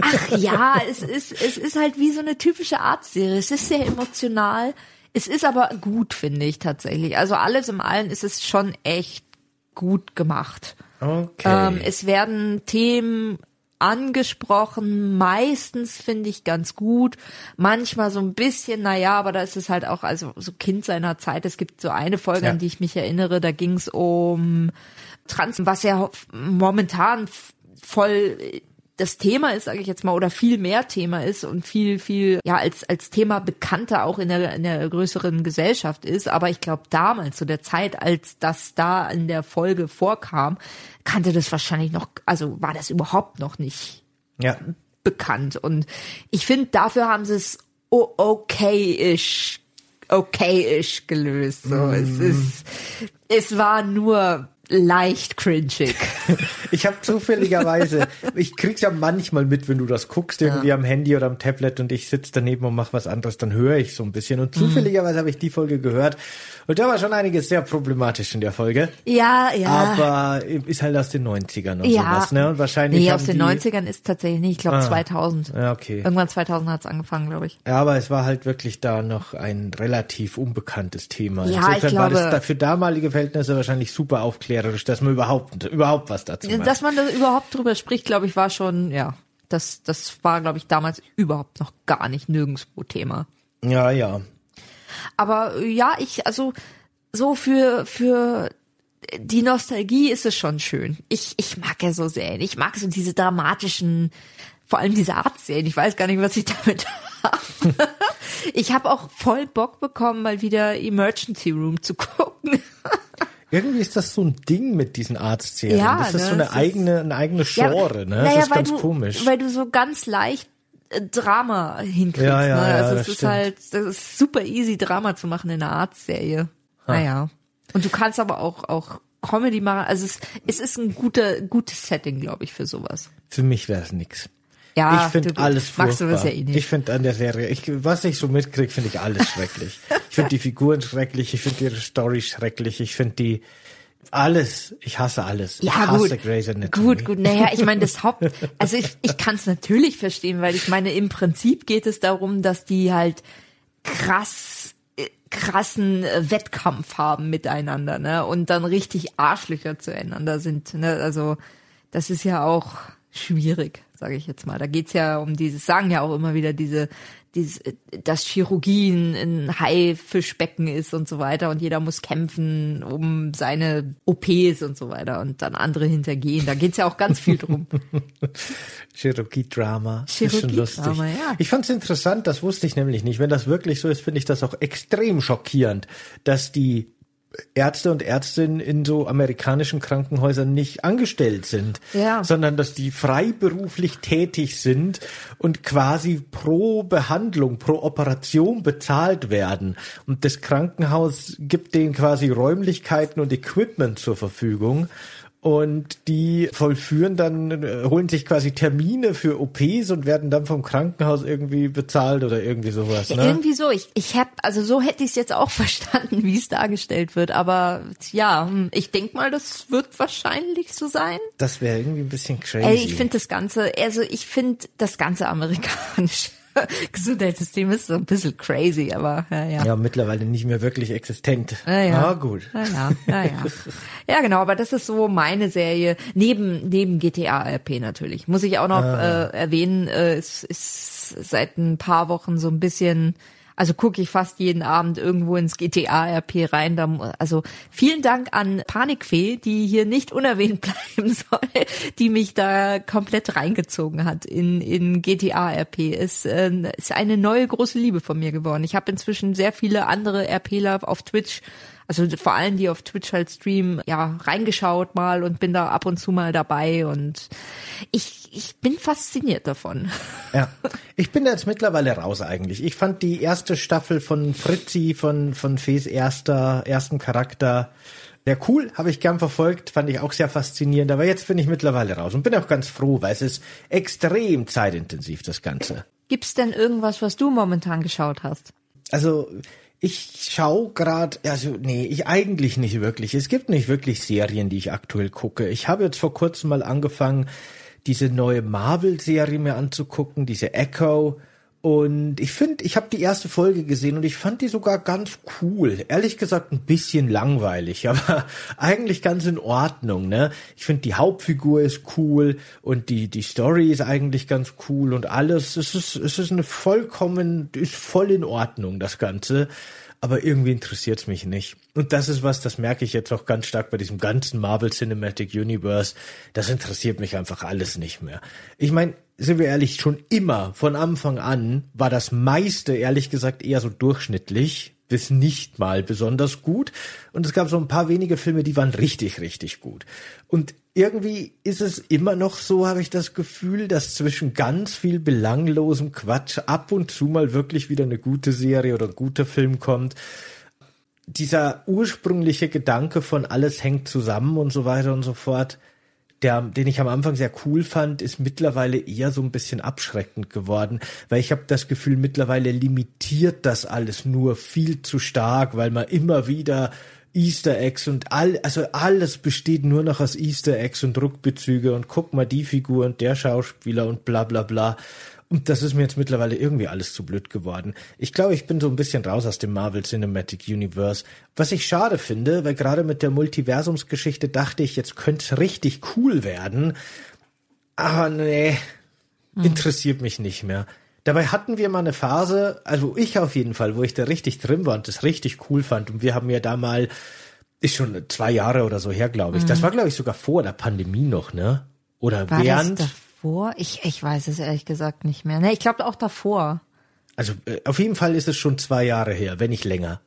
Ach ja, es ist, es ist halt wie so eine typische Arztserie. Es ist sehr emotional. Es ist aber gut, finde ich tatsächlich. Also alles im Allen ist es schon echt gut gemacht. Okay. Ähm, es werden Themen angesprochen, meistens finde ich ganz gut, manchmal so ein bisschen, naja, aber da ist es halt auch, also so Kind seiner Zeit. Es gibt so eine Folge, Ja. an die ich mich erinnere, da ging es um Trans, was ja momentan voll das Thema ist, sage ich jetzt mal, oder viel mehr Thema ist und viel, viel, ja, als, als Thema bekannter auch in der, in der größeren Gesellschaft ist. Aber ich glaube, damals, zu der Zeit, als das da in der Folge vorkam, kannte das wahrscheinlich noch, also war das überhaupt noch nicht ja. bekannt. Und ich finde, dafür haben sie es okay-ish okay-ish gelöst. So, mm. es ist, es war nur leicht cringig. ich habe zufälligerweise, ich krieg's ja manchmal mit, wenn du das guckst, irgendwie ja. am Handy oder am Tablet und ich sitze daneben und mache was anderes, dann höre ich so ein bisschen. Und mhm. zufälligerweise mhm. habe ich die Folge gehört und da war schon einiges sehr problematisch in der Folge. Ja, ja. Aber ist halt aus den 90ern und ja. sowas, ne? Und wahrscheinlich. Nee, aus den 90ern ist tatsächlich nicht, ich glaube ah. 2000. Ja, okay. Irgendwann 2000 hat's angefangen, glaube ich. Ja, aber es war halt wirklich da noch ein relativ unbekanntes Thema. Ja, Insofern ich glaube, war das da für damalige Verhältnisse wahrscheinlich super aufklärerisch, dass man überhaupt, überhaupt was dazu macht. Dass man da überhaupt drüber spricht, glaube ich, war schon, ja. Das, das war, glaube ich, damals überhaupt noch gar nicht nirgendwo Thema. Ja, ja. Aber ja, ich, also so für, für die Nostalgie ist es schon schön. Ich, ich mag ja so Serien. Ich mag so diese dramatischen, vor allem diese Art-Serien. Ich weiß gar nicht, was ich damit habe. ich habe auch voll Bock bekommen, mal wieder Emergency Room zu gucken. Irgendwie ist das so ein Ding mit diesen Arztserien. Ja, das ist ne, so eine eigene, eine eigene Genre, ja, ne? Das naja, ist ganz du, komisch. Weil du so ganz leicht äh, Drama hinkriegst. Ja, ja, ne? Also ja, es ist stimmt. halt, das ist super easy, Drama zu machen in einer Arztserie. Naja. Und du kannst aber auch, auch Comedy machen. Also es, es ist ein guter, gutes Setting, glaube ich, für sowas. Für mich wäre es nix. Ja, ich finde alles furchtbar. Ja eh. Ich finde an der Serie, ich, was ich so mitkriege, finde ich alles schrecklich. ich finde die Figuren schrecklich, ich finde ihre Story schrecklich, ich finde die alles, ich hasse alles. Ja, ich hasse gut. Grey's Anatomy. Gut, gut. Naja, ich meine, das Haupt, also ich, ich kann es natürlich verstehen, weil ich meine, im Prinzip geht es darum, dass die halt krass krassen äh, Wettkampf haben miteinander, ne? Und dann richtig Arschlöcher zueinander sind, ne? Also das ist ja auch schwierig, sage ich jetzt mal. Da geht's ja um dieses, sagen ja auch immer wieder diese dieses, dass Chirurgie ein Haifischbecken ist und so weiter und jeder muss kämpfen um seine OPs und so weiter und dann andere hintergehen. Da geht's ja auch ganz viel drum. Chirurgie-Drama. Chirurgie-Drama, ja. Ich fand's interessant, das wusste ich nämlich nicht. Wenn das wirklich so ist, finde ich das auch extrem schockierend, dass die Ärzte und Ärztinnen in so amerikanischen Krankenhäusern nicht angestellt sind, ja. sondern dass die freiberuflich tätig sind und quasi pro Behandlung, pro Operation bezahlt werden. Und das Krankenhaus gibt denen quasi Räumlichkeiten und Equipment zur Verfügung und die vollführen dann, äh, holen sich quasi Termine für OPs und werden dann vom Krankenhaus irgendwie bezahlt oder irgendwie sowas. Ne? Irgendwie so. Ich, ich hab, also so hätte ich es jetzt auch verstanden, wie es dargestellt wird. Aber ja, hm, ich denk mal, das wird wahrscheinlich so sein. Das wäre irgendwie ein bisschen crazy. Ey, ich finde das Ganze, also ich finde das Ganze amerikanisch. Gesundheitssystem ist so ein bisschen crazy, aber ja, ja. Ja, mittlerweile nicht mehr wirklich existent. Ja, ja. Ah, gut. Ja, ja, ja, ja. ja, genau, aber das ist so meine Serie, neben, neben GTA RP natürlich. Muss ich auch noch ah. äh, erwähnen, äh, es ist seit ein paar Wochen so ein bisschen also gucke ich fast jeden Abend irgendwo ins GTA-RP rein. Also vielen Dank an Panikfee, die hier nicht unerwähnt bleiben soll, die mich da komplett reingezogen hat in, in GTA-RP. Ist, äh, ist eine neue große Liebe von mir geworden. Ich habe inzwischen sehr viele andere RPler auf Twitch also vor allem die auf Twitch halt streamen, ja, reingeschaut mal und bin da ab und zu mal dabei und ich, ich bin fasziniert davon. Ja, ich bin jetzt mittlerweile raus eigentlich. Ich fand die erste Staffel von Fritzi, von, von Fees erster, ersten Charakter, ja, cool, habe ich gern verfolgt, fand ich auch sehr faszinierend, aber jetzt bin ich mittlerweile raus und bin auch ganz froh, weil es ist extrem zeitintensiv, das Ganze. Gibt's denn irgendwas, was du momentan geschaut hast? Also, ich schau gerade, also nee, ich eigentlich nicht wirklich. Es gibt nicht wirklich Serien, die ich aktuell gucke. Ich habe jetzt vor kurzem mal angefangen, diese neue Marvel-Serie mir anzugucken, diese Echo. Und ich finde, ich habe die erste Folge gesehen und ich fand die sogar ganz cool. Ehrlich gesagt ein bisschen langweilig, aber eigentlich ganz in Ordnung, ne? Ich finde die Hauptfigur ist cool und die die Story ist eigentlich ganz cool und alles. Es ist es ist eine vollkommen ist voll in Ordnung das ganze aber irgendwie interessiert es mich nicht. Und das ist was, das merke ich jetzt auch ganz stark bei diesem ganzen Marvel Cinematic Universe. Das interessiert mich einfach alles nicht mehr. Ich meine, sind wir ehrlich, schon immer von Anfang an war das meiste, ehrlich gesagt, eher so durchschnittlich bis nicht mal besonders gut. Und es gab so ein paar wenige Filme, die waren richtig, richtig gut. Und irgendwie ist es immer noch so, habe ich das Gefühl, dass zwischen ganz viel belanglosem Quatsch ab und zu mal wirklich wieder eine gute Serie oder ein guter Film kommt. Dieser ursprüngliche Gedanke von alles hängt zusammen und so weiter und so fort, der, den ich am Anfang sehr cool fand, ist mittlerweile eher so ein bisschen abschreckend geworden, weil ich habe das Gefühl, mittlerweile limitiert das alles nur viel zu stark, weil man immer wieder Easter Eggs und all, also alles besteht nur noch aus Easter Eggs und Rückbezüge und guck mal die Figur und der Schauspieler und bla bla bla. Und das ist mir jetzt mittlerweile irgendwie alles zu blöd geworden. Ich glaube, ich bin so ein bisschen raus aus dem Marvel Cinematic Universe. Was ich schade finde, weil gerade mit der Multiversumsgeschichte dachte ich, jetzt könnte es richtig cool werden. Aber nee, hm. interessiert mich nicht mehr. Dabei hatten wir mal eine Phase, also ich auf jeden Fall, wo ich da richtig drin war und das richtig cool fand. Und wir haben ja da mal, ist schon zwei Jahre oder so her, glaube ich. Mhm. Das war, glaube ich, sogar vor der Pandemie noch, ne? Oder war während. Das davor? Ich, ich weiß es ehrlich gesagt nicht mehr. Ne, ich glaube auch davor. Also äh, auf jeden Fall ist es schon zwei Jahre her, wenn nicht länger.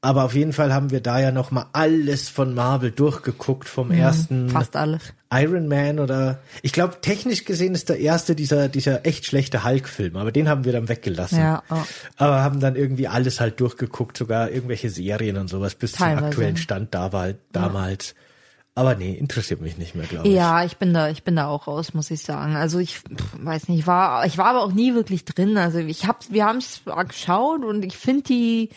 Aber auf jeden Fall haben wir da ja noch mal alles von Marvel durchgeguckt vom mhm, ersten fast alles Iron Man oder ich glaube technisch gesehen ist der erste dieser dieser echt schlechte Hulk Film, aber den haben wir dann weggelassen. Ja, oh. Aber haben dann irgendwie alles halt durchgeguckt, sogar irgendwelche Serien und sowas bis Teilweise. zum aktuellen Stand da war halt damals. Ja. Aber nee, interessiert mich nicht mehr, glaube ich. Ja, ich bin da, ich bin da auch raus, muss ich sagen. Also ich weiß nicht, war, ich war aber auch nie wirklich drin. Also ich hab, wir haben es geschaut und ich finde die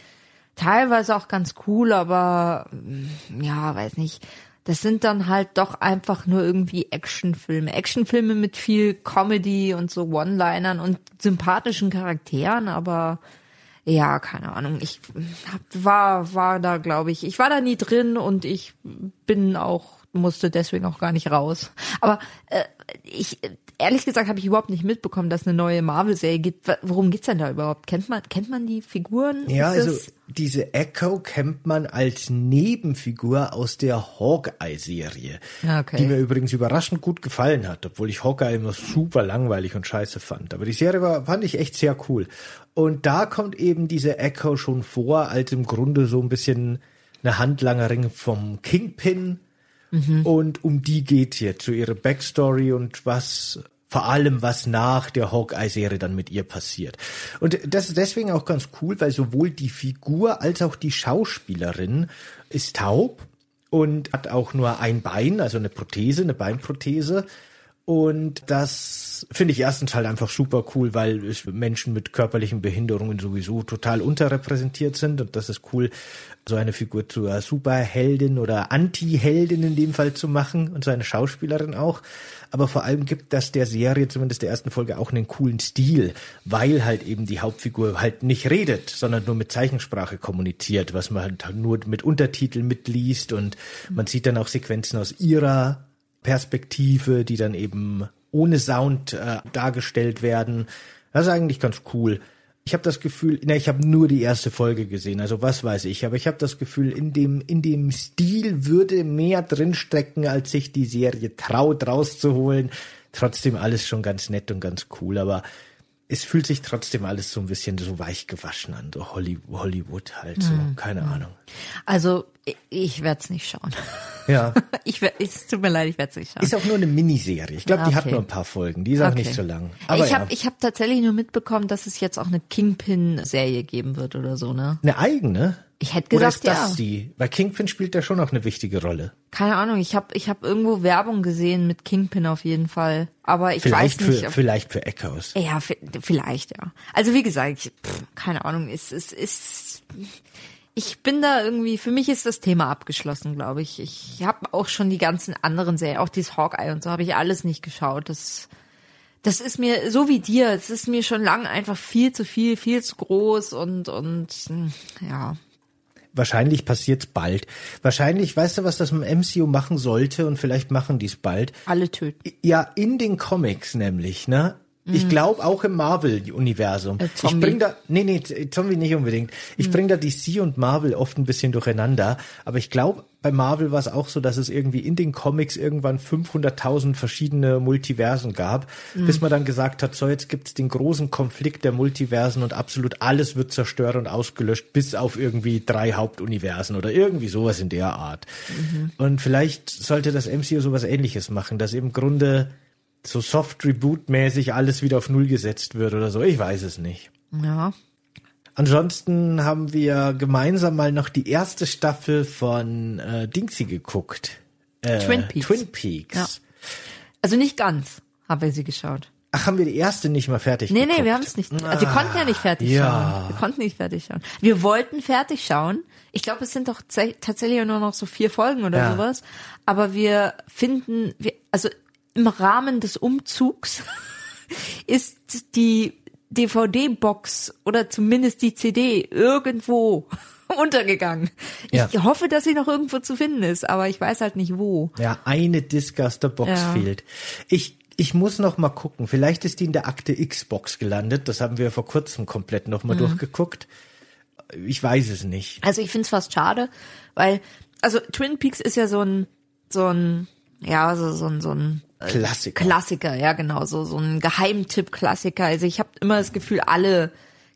teilweise auch ganz cool, aber mm, ja, weiß nicht. Das sind dann halt doch einfach nur irgendwie Actionfilme. Actionfilme mit viel Comedy und so One-Linern und sympathischen Charakteren, aber ja, keine Ahnung. Ich hab, war, war da, glaube ich, ich war da nie drin und ich bin auch, musste deswegen auch gar nicht raus. Aber äh, ich, ehrlich gesagt habe ich überhaupt nicht mitbekommen, dass eine neue Marvel-Serie gibt. Worum geht's denn da überhaupt? Kennt man, kennt man die Figuren? Ja, Ist also diese Echo kennt man als Nebenfigur aus der Hawkeye-Serie. Okay. Die mir übrigens überraschend gut gefallen hat, obwohl ich Hawkeye immer super langweilig und scheiße fand. Aber die Serie war, fand ich echt sehr cool. Und da kommt eben diese Echo schon vor, als im Grunde so ein bisschen eine Handlangerin vom Kingpin. Mhm. Und um die geht's jetzt, so ihre Backstory und was vor allem was nach der Hawkeye-Serie dann mit ihr passiert. Und das ist deswegen auch ganz cool, weil sowohl die Figur als auch die Schauspielerin ist taub und hat auch nur ein Bein, also eine Prothese, eine Beinprothese. Und das finde ich erstens halt einfach super cool, weil Menschen mit körperlichen Behinderungen sowieso total unterrepräsentiert sind. Und das ist cool, so eine Figur zur Superheldin oder Anti-Heldin in dem Fall zu machen und so eine Schauspielerin auch aber vor allem gibt das der Serie, zumindest der ersten Folge, auch einen coolen Stil, weil halt eben die Hauptfigur halt nicht redet, sondern nur mit Zeichensprache kommuniziert, was man halt nur mit Untertiteln mitliest und man sieht dann auch Sequenzen aus ihrer Perspektive, die dann eben ohne Sound äh, dargestellt werden. Das ist eigentlich ganz cool ich habe das Gefühl, na, ich habe nur die erste Folge gesehen, also was weiß ich, aber ich habe das Gefühl, in dem in dem Stil würde mehr drinstecken, als sich die Serie traut rauszuholen. Trotzdem alles schon ganz nett und ganz cool, aber es fühlt sich trotzdem alles so ein bisschen so weich gewaschen an, so Hollywood halt, so, hm. keine Ahnung. Also ich werde es nicht schauen. Ja. Ich es tut mir leid, ich werde es nicht schauen. Ist auch nur eine Miniserie. Ich glaube, okay. die hat nur ein paar Folgen. Die ist auch nicht so lang. Aber ich habe ja. ich hab tatsächlich nur mitbekommen, dass es jetzt auch eine Kingpin-Serie geben wird oder so, ne? Eine eigene? Ich hätte gesagt, Oder ist das ja. die? Weil Kingpin spielt da schon noch eine wichtige Rolle. Keine Ahnung, ich habe ich hab irgendwo Werbung gesehen mit Kingpin auf jeden Fall. Aber ich vielleicht weiß nicht. Für, vielleicht für Echoes. Ja, vielleicht, ja. Also wie gesagt, ich, pff, keine Ahnung, es ist, ist, ich bin da irgendwie, für mich ist das Thema abgeschlossen, glaube ich. Ich habe auch schon die ganzen anderen Serien, auch dieses Hawkeye und so, habe ich alles nicht geschaut. Das, das ist mir, so wie dir, es ist mir schon lang einfach viel zu viel, viel zu groß und, und ja. Wahrscheinlich passiert's bald. Wahrscheinlich, weißt du, was das im MCU machen sollte und vielleicht machen die's bald? Alle töten. Ja, in den Comics nämlich, ne? Ich glaube auch im Marvel-Universum. Äh, ich bring da, nee, nee, Zombie nicht unbedingt. Ich bring da DC und Marvel oft ein bisschen durcheinander. Aber ich glaube, bei Marvel war es auch so, dass es irgendwie in den Comics irgendwann 500.000 verschiedene Multiversen gab, bis man dann gesagt hat, so jetzt gibt's den großen Konflikt der Multiversen und absolut alles wird zerstört und ausgelöscht, bis auf irgendwie drei Hauptuniversen oder irgendwie sowas in der Art. Und vielleicht sollte das MCU sowas ähnliches machen, dass im Grunde so soft Reboot-mäßig alles wieder auf Null gesetzt wird oder so. Ich weiß es nicht. Ja. Ansonsten haben wir gemeinsam mal noch die erste Staffel von äh, Dingsy geguckt. Äh, Twin Peaks. Twin Peaks. Ja. Also nicht ganz haben wir sie geschaut. Ach, haben wir die erste nicht mal fertig Nee, geguckt? nee, wir haben es nicht. Also wir konnten ja nicht fertig ja. schauen. Wir konnten nicht fertig schauen. Wir wollten fertig schauen. Ich glaube, es sind doch tatsächlich nur noch so vier Folgen oder Ja. sowas. Aber wir finden, wir, also im Rahmen des Umzugs ist die DVD-Box oder zumindest die CD irgendwo untergegangen. Ja. Ich hoffe, dass sie noch irgendwo zu finden ist, aber ich weiß halt nicht wo. Ja, eine Disc aus der Box Ja. fehlt. Ich, ich muss noch mal gucken. Vielleicht ist die in der Akte X-Box gelandet. Das haben wir vor kurzem komplett noch Mhm. mal durchgeguckt. Ich weiß es nicht. Also ich find's fast schade, weil, also Twin Peaks ist ja so ein, so ein, ja, so, so ein, so ein Klassiker. Klassiker, ja genau, so, so ein Geheimtipp-Klassiker. Also ich habe immer das Gefühl, alle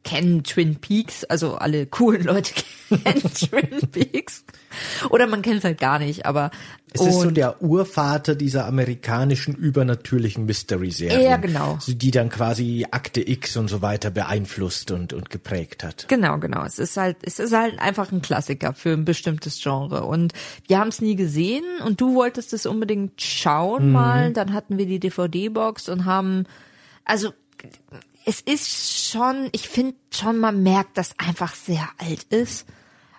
kennen Twin Peaks, also alle coolen Leute kennen Twin Peaks. Oder man kennt es halt gar nicht, aber Es ist so der Urvater dieser amerikanischen übernatürlichen Mystery-Serie. Ja, genau. Die dann quasi Akte X und so weiter beeinflusst und, und geprägt hat. Genau, genau. Es ist halt, es ist halt einfach ein Klassiker für ein bestimmtes Genre. Und wir haben es nie gesehen und du wolltest es unbedingt Mhm. schauen mal. Dann hatten wir die DVD-Box und haben, also es ist schon, ich finde schon, man merkt, dass einfach sehr alt ist.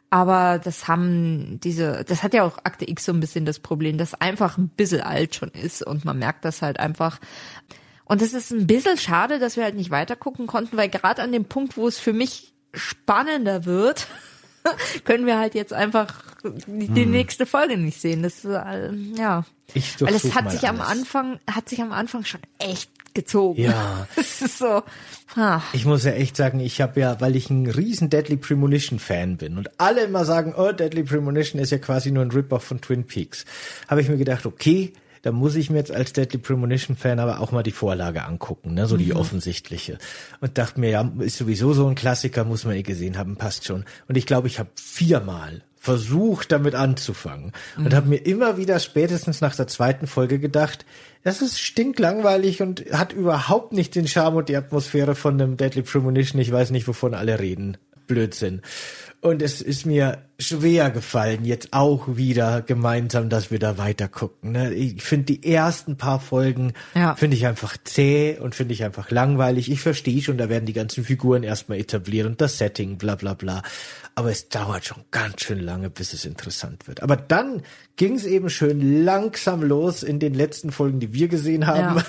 Aber das haben diese, das hat ja auch Akte X so ein bisschen das Problem, dass einfach ein bisschen alt schon ist und man merkt das halt einfach. Und es ist ein bisschen schade, dass wir halt nicht weiter gucken konnten, weil gerade an dem Punkt, wo es für mich spannender wird, können wir halt jetzt einfach die, die nächste Folge nicht sehen. Das ist, ja. Ich Weil es hat sich am alles. Anfang, hat sich am Anfang schon echt gezogen. Ja. Es ist so, ah, Ich muss ja echt sagen, ich habe ja, weil ich ein riesen Deadly Premonition Fan bin und alle immer sagen, oh, Deadly Premonition ist ja quasi nur ein Rip-Off von Twin Peaks, habe ich mir gedacht, okay, da muss ich mir jetzt als Deadly Premonition Fan aber auch mal die Vorlage angucken, ne, so die offensichtliche. Und dachte mir, ja, ist sowieso so ein Klassiker, muss man eh gesehen haben, passt schon. Und ich glaube, ich habe viermal versucht, damit anzufangen und habe mir immer wieder spätestens nach der zweiten Folge gedacht, das ist stinklangweilig und hat überhaupt nicht den Charme und die Atmosphäre von einem Deadly Premonition. Ich weiß nicht, wovon alle reden. Blödsinn. Und es ist mir schwer gefallen, jetzt auch wieder gemeinsam, dass wir da weiter gucken. Ne? Ich finde die ersten paar Folgen Ja. finde ich einfach zäh und finde ich einfach langweilig. Ich verstehe schon, da werden die ganzen Figuren erstmal etabliert und das Setting, bla bla bla. Aber es dauert schon ganz schön lange, bis es interessant wird. Aber dann ging es eben schön langsam los in den letzten Folgen, die wir gesehen haben,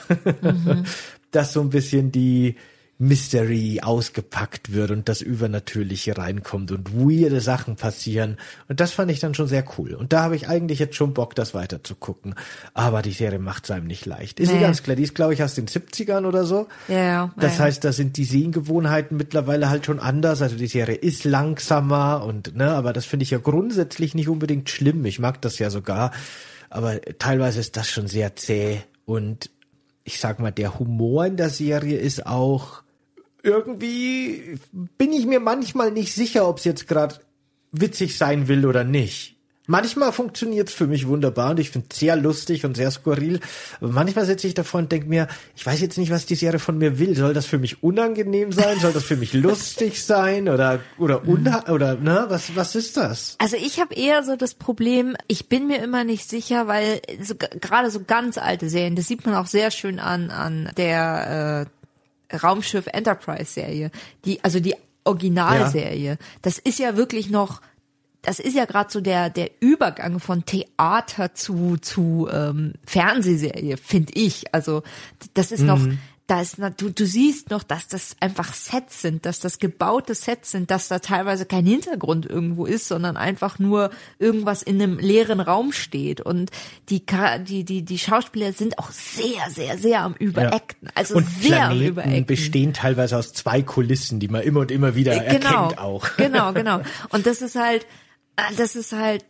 dass so ein bisschen die Mystery ausgepackt wird und das Übernatürliche reinkommt und weirde Sachen passieren. Und das fand ich dann schon sehr cool. Und da habe ich eigentlich jetzt schon Bock, das weiter zu gucken. Aber die Serie macht es einem nicht leicht. Ist sie Nee. ganz klar. Die ist, glaube ich, aus den 70ern oder so. Ja, Das ja, heißt, da sind die Sehgewohnheiten mittlerweile halt schon anders. Also die Serie ist langsamer und, ne, aber das finde ich ja grundsätzlich nicht unbedingt schlimm. Ich mag das ja sogar. Aber teilweise ist das schon sehr zäh und ich sag mal, der Humor in der Serie ist auch irgendwie bin ich mir manchmal nicht sicher, ob es jetzt gerade witzig sein will oder nicht. Manchmal funktioniert's für mich wunderbar und ich finde sehr lustig und sehr skurril. Aber manchmal sitze ich davor und denke mir, ich weiß jetzt nicht, was die Serie von mir will. Soll das für mich unangenehm sein? Soll das für mich lustig sein? Oder oder unha oder ne? Was was ist das? Also ich habe eher so das Problem, ich bin mir immer nicht sicher, weil so, gerade so ganz alte Serien, das sieht man auch sehr schön an an der äh, Raumschiff Enterprise Serie, die also die Originalserie. Das ist ja wirklich noch das ist ja gerade so der der Übergang von Theater zu zu ähm, Fernsehserie, finde ich. Also das ist noch da ist, du, du siehst noch, dass das einfach Sets sind, dass das gebaute Sets sind, dass da teilweise kein Hintergrund irgendwo ist, sondern einfach nur irgendwas in einem leeren Raum steht. Und die, die, die, die Schauspieler sind auch sehr, sehr, sehr am Überacten. Also und sehr am Planeten Überacten. bestehen teilweise aus zwei Kulissen, die man immer und immer wieder Äh, genau, erkennt auch. Genau, genau. Und das ist halt, äh, das ist halt,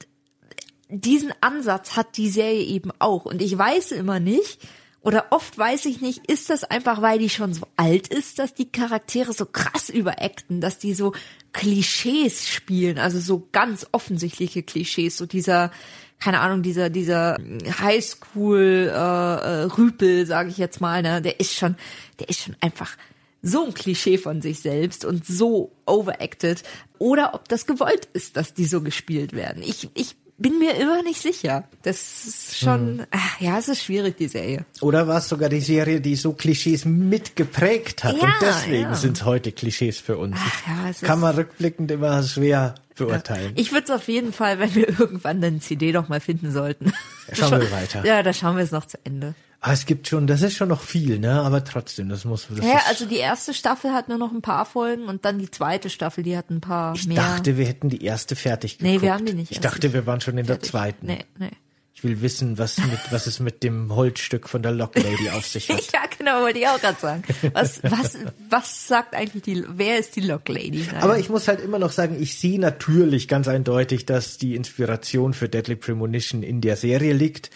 diesen Ansatz hat die Serie eben auch. Und ich weiß immer nicht, oder oft weiß ich nicht, ist das einfach, weil die schon so alt ist, dass die Charaktere so krass überacten, dass die so Klischees spielen, also so ganz offensichtliche Klischees, so dieser, keine Ahnung, dieser, dieser Highschool äh, äh, sage ich jetzt mal, ne, der ist schon, der ist schon einfach so ein Klischee von sich selbst und so overacted oder ob das gewollt ist, dass die so gespielt werden. Ich, ich bin mir immer nicht sicher. Das ist schon, ach, ja, es ist schwierig, die Serie. Oder war es sogar die Serie, die so Klischees mitgeprägt hat Ja, und deswegen ja. sind es heute Klischees für uns. Ach ja, es Kann ist- man rückblickend immer schwer beurteilen. Ich würde es auf jeden Fall, wenn wir irgendwann eine CD noch mal finden sollten. Schauen wir weiter. Ja, da schauen wir es noch zu Ende. Aber es gibt schon, das ist schon noch viel, ne? Aber trotzdem, das muss. Das Ja, also die erste Staffel hat nur noch ein paar Folgen und dann die zweite Staffel, die hat ein paar ich mehr. dachte, wir hätten die erste fertig Nee, geguckt. wir haben die nicht Ich dachte, wir waren schon in der fertig. zweiten. Nee, nee. Ich will wissen, was mit, was es mit dem Holzstück von der Locklady auf sich hat. Ja, genau, wollte ich auch gerade sagen. Was, was, was sagt eigentlich die, wer ist die Lock Lady? Nein. Aber ich muss halt immer noch sagen, ich sehe natürlich ganz eindeutig, dass die Inspiration für Deadly Premonition in der Serie liegt.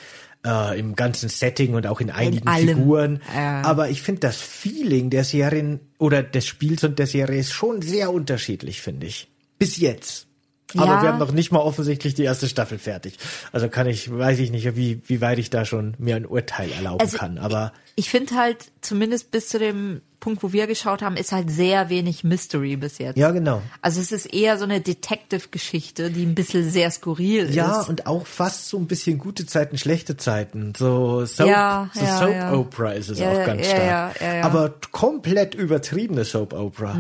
Äh, Im ganzen Setting und auch in einigen allem. Figuren. Ja. Aber ich finde das Feeling der Serien oder des Spiels und der Serie ist schon sehr unterschiedlich, finde ich. Bis jetzt. Aber Ja. wir haben noch nicht mal offensichtlich die erste Staffel fertig. Also kann ich, weiß ich nicht, wie, wie weit ich da schon mir ein Urteil erlauben Also kann. Aber ich finde halt, zumindest bis zu dem Punkt, wo wir geschaut haben, ist halt sehr wenig Mystery bis jetzt. ja, genau. Also es ist eher so eine Detective-Geschichte, die ein bisschen sehr skurril Ja, ist. und auch fast so ein bisschen gute Zeiten, schlechte Zeiten. So Soap, Ja, so ja, Soap ja. Opera ist es Ja, auch ja, ganz ja, stark. ja, ja, ja. Aber komplett übertriebene Soap Opera.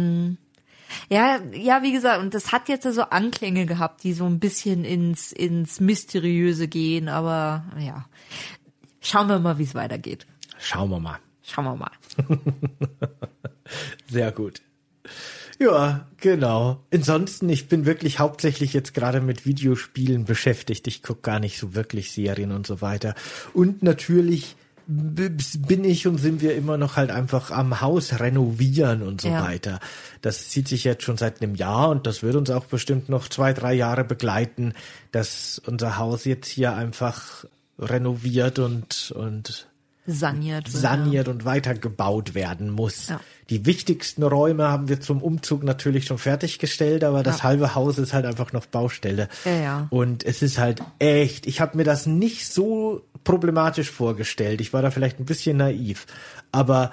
Ja, ja, wie gesagt, und das hat jetzt so Anklänge gehabt, die so ein bisschen ins, ins Mysteriöse gehen, aber ja. Schauen wir mal, wie es weitergeht. Schauen wir mal. Schauen wir mal. Sehr gut. Ja, genau. Ansonsten, ich bin wirklich hauptsächlich jetzt gerade mit Videospielen beschäftigt. Ich gucke gar nicht so wirklich Serien und so weiter. Und natürlich bin ich und sind wir immer noch halt einfach am Haus renovieren und so Ja. weiter. Das zieht sich jetzt schon seit einem Jahr und das wird uns auch bestimmt noch zwei, drei Jahre begleiten, dass unser Haus jetzt hier einfach renoviert und, und Saniert. saniert und weitergebaut werden muss. Ja. Die wichtigsten Räume haben wir zum Umzug natürlich schon fertiggestellt, aber das Ja. halbe Haus ist halt einfach noch Baustelle. Ja, ja. Und es ist halt echt, ich habe mir das nicht so problematisch vorgestellt. Ich war da vielleicht ein bisschen naiv, aber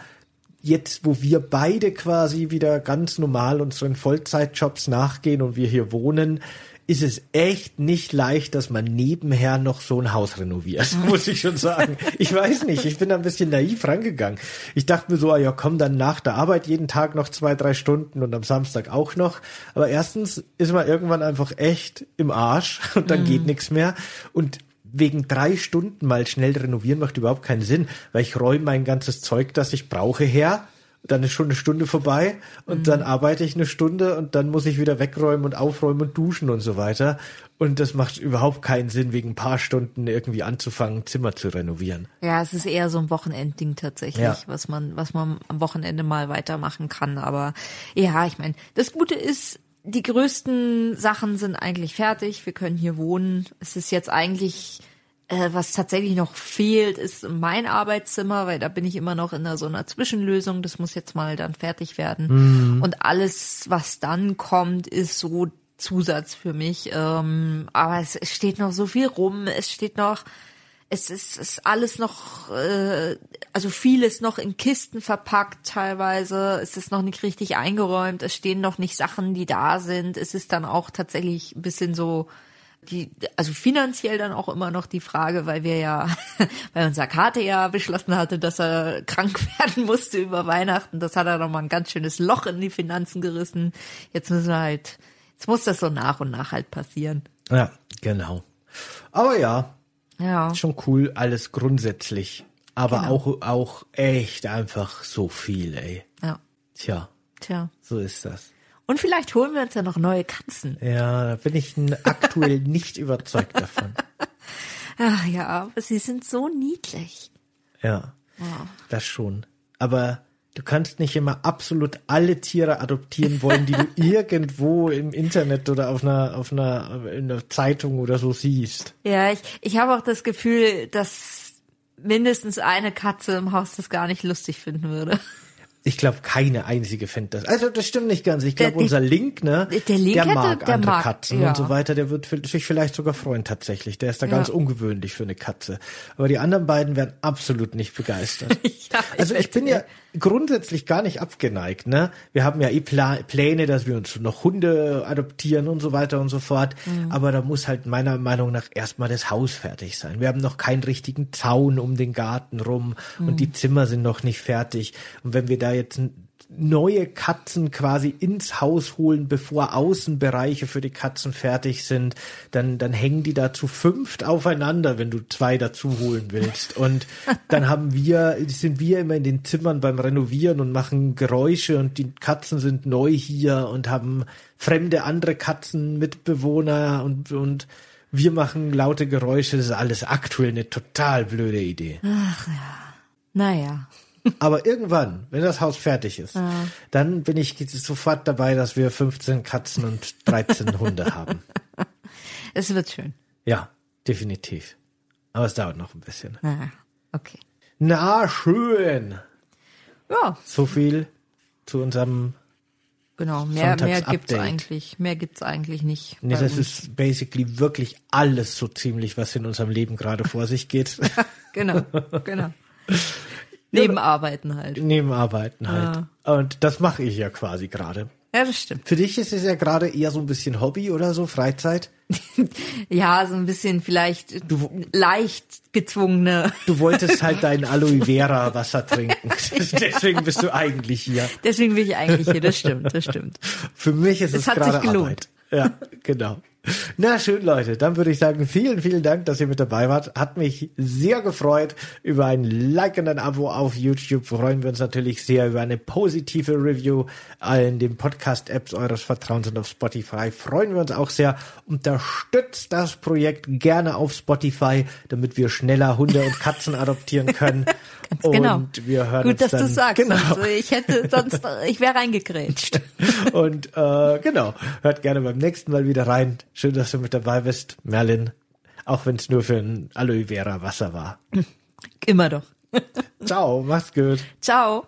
jetzt, wo wir beide quasi wieder ganz normal unseren Vollzeitjobs nachgehen und wir hier wohnen, ist es echt nicht leicht, dass man nebenher noch so ein Haus renoviert, muss ich schon sagen. Ich weiß nicht, ich bin da ein bisschen naiv rangegangen. Ich dachte mir so, ah ja, komm dann nach der Arbeit jeden Tag noch zwei, drei Stunden und am Samstag auch noch. Aber erstens ist man irgendwann einfach echt im Arsch und dann geht nichts mehr. Und wegen drei Stunden mal schnell renovieren macht überhaupt keinen Sinn, weil ich räume mein ganzes Zeug, das ich brauche, her. Dann ist schon eine Stunde vorbei und dann arbeite ich eine Stunde und dann muss ich wieder wegräumen und aufräumen und duschen und so weiter. Und das macht überhaupt keinen Sinn, wegen ein paar Stunden irgendwie anzufangen, Zimmer zu renovieren. Ja, es ist eher so ein Wochenendding tatsächlich, Ja. was man, was man am Wochenende mal weitermachen kann. Aber ja, ich meine, das Gute ist, die größten Sachen sind eigentlich fertig. Wir können hier wohnen. Es ist jetzt eigentlich, äh, was tatsächlich noch fehlt, ist mein Arbeitszimmer, weil da bin ich immer noch in einer, so einer Zwischenlösung. Das muss jetzt mal dann fertig werden. Und alles, was dann kommt, ist so Zusatz für mich. Ähm, aber es, es steht noch so viel rum. Es steht noch es ist, ist alles noch, äh, also vieles noch in Kisten verpackt teilweise. Es ist noch nicht richtig eingeräumt. Es stehen noch nicht Sachen, die da sind. Es ist dann auch tatsächlich ein bisschen so, die, also finanziell dann auch immer noch die Frage, weil wir ja, weil unser Kater ja beschlossen hatte, dass er krank werden musste über Weihnachten. Das hat er noch mal ein ganz schönes Loch in die Finanzen gerissen. Jetzt müssen wir halt, jetzt muss das so nach und nach halt passieren. Ja, genau. Aber ja, Ja. schon cool, alles grundsätzlich Aber Genau. auch, auch echt einfach so viel, ey. Ja. Tja, Tja. so ist das. Und vielleicht holen wir uns ja noch neue Katzen. Ja, da bin ich aktuell nicht überzeugt davon. Ach ja, aber sie sind so niedlich. Ja, das schon. Aber du kannst nicht immer absolut alle Tiere adoptieren wollen, die du irgendwo im Internet oder auf einer, auf einer, in einer Zeitung oder so siehst. Ja, ich, ich habe auch das Gefühl, dass mindestens eine Katze im Haus das gar nicht lustig finden würde. Ich glaube, keine einzige fände das. Also das stimmt nicht ganz. Ich glaube, unser Link, ne, der Link der mag der andere mag, Katzen ja. und so weiter. Der wird sich vielleicht sogar freuen tatsächlich. Der ist da ganz ungewöhnlich für eine Katze. Aber die anderen beiden werden absolut nicht begeistert. Ja, ich also ich bin ja grundsätzlich gar nicht abgeneigt. Ne, wir haben ja eh Pla Pläne, dass wir uns noch Hunde adoptieren und so weiter und so fort. Mhm. Aber da muss halt meiner Meinung nach erstmal das Haus fertig sein. Wir haben noch keinen richtigen Zaun um den Garten rum und Mhm. die Zimmer sind noch nicht fertig. Und wenn wir da jetzt neue Katzen quasi ins Haus holen, bevor Außenbereiche für die Katzen fertig sind, dann, dann hängen die da zu fünft aufeinander, wenn du zwei dazu holen willst. Und dann haben wir, sind wir immer in den Zimmern beim Renovieren und machen Geräusche und die Katzen sind neu hier und haben fremde andere Katzen, Mitbewohner und, und wir machen laute Geräusche. Das ist alles aktuell eine total blöde Idee. Naja. Aber irgendwann, wenn das Haus fertig ist, dann bin ich sofort dabei, dass wir 15 Katzen und 13 Hunde haben. Es wird schön. Ja, definitiv. Aber es dauert noch ein bisschen. Naja. Okay. Na, schön. Ja, So viel zu unserem. genau. Mehr, mehr Sonntags-Update. gibt's eigentlich, mehr gibt's eigentlich nicht. Nee, das uns. ist basically wirklich alles so ziemlich, was in unserem Leben gerade vor sich geht. Genau, genau. Nebenarbeiten halt. Nebenarbeiten halt. Und das mache ich ja quasi gerade. Ja, das stimmt. Für dich ist es ja gerade eher so ein bisschen Hobby oder so, Freizeit. Ja, so ein bisschen vielleicht leicht gezwungene. Du wolltest halt dein Aloe Vera Wasser trinken. Deswegen bist du eigentlich hier. Deswegen bin ich eigentlich hier. Das stimmt, das stimmt. Für mich ist es, Es hat gerade sich gelohnt. Arbeit. Ja, genau. Na schön, Leute. Dann würde ich sagen, vielen, vielen Dank, dass ihr mit dabei wart. Hat mich sehr gefreut. Über ein Like und ein Abo auf YouTube freuen wir uns natürlich sehr über eine positive Review in den Podcast-Apps eures Vertrauens und auf Spotify. Freuen wir uns auch sehr. Unterstützt das Projekt gerne auf Spotify, damit wir schneller Hunde und Katzen adoptieren können. Ganz genau. Und wir hören Gut, dass du sagst. Genau. Also ich hätte sonst, ich wäre reingegrätscht. Und äh, genau, hört gerne beim nächsten Mal wieder rein. Schön, dass du mit dabei bist, Merlin. Auch wenn es nur für ein Aloe Vera Wasser war. Immer doch. Ciao, mach's gut. Ciao.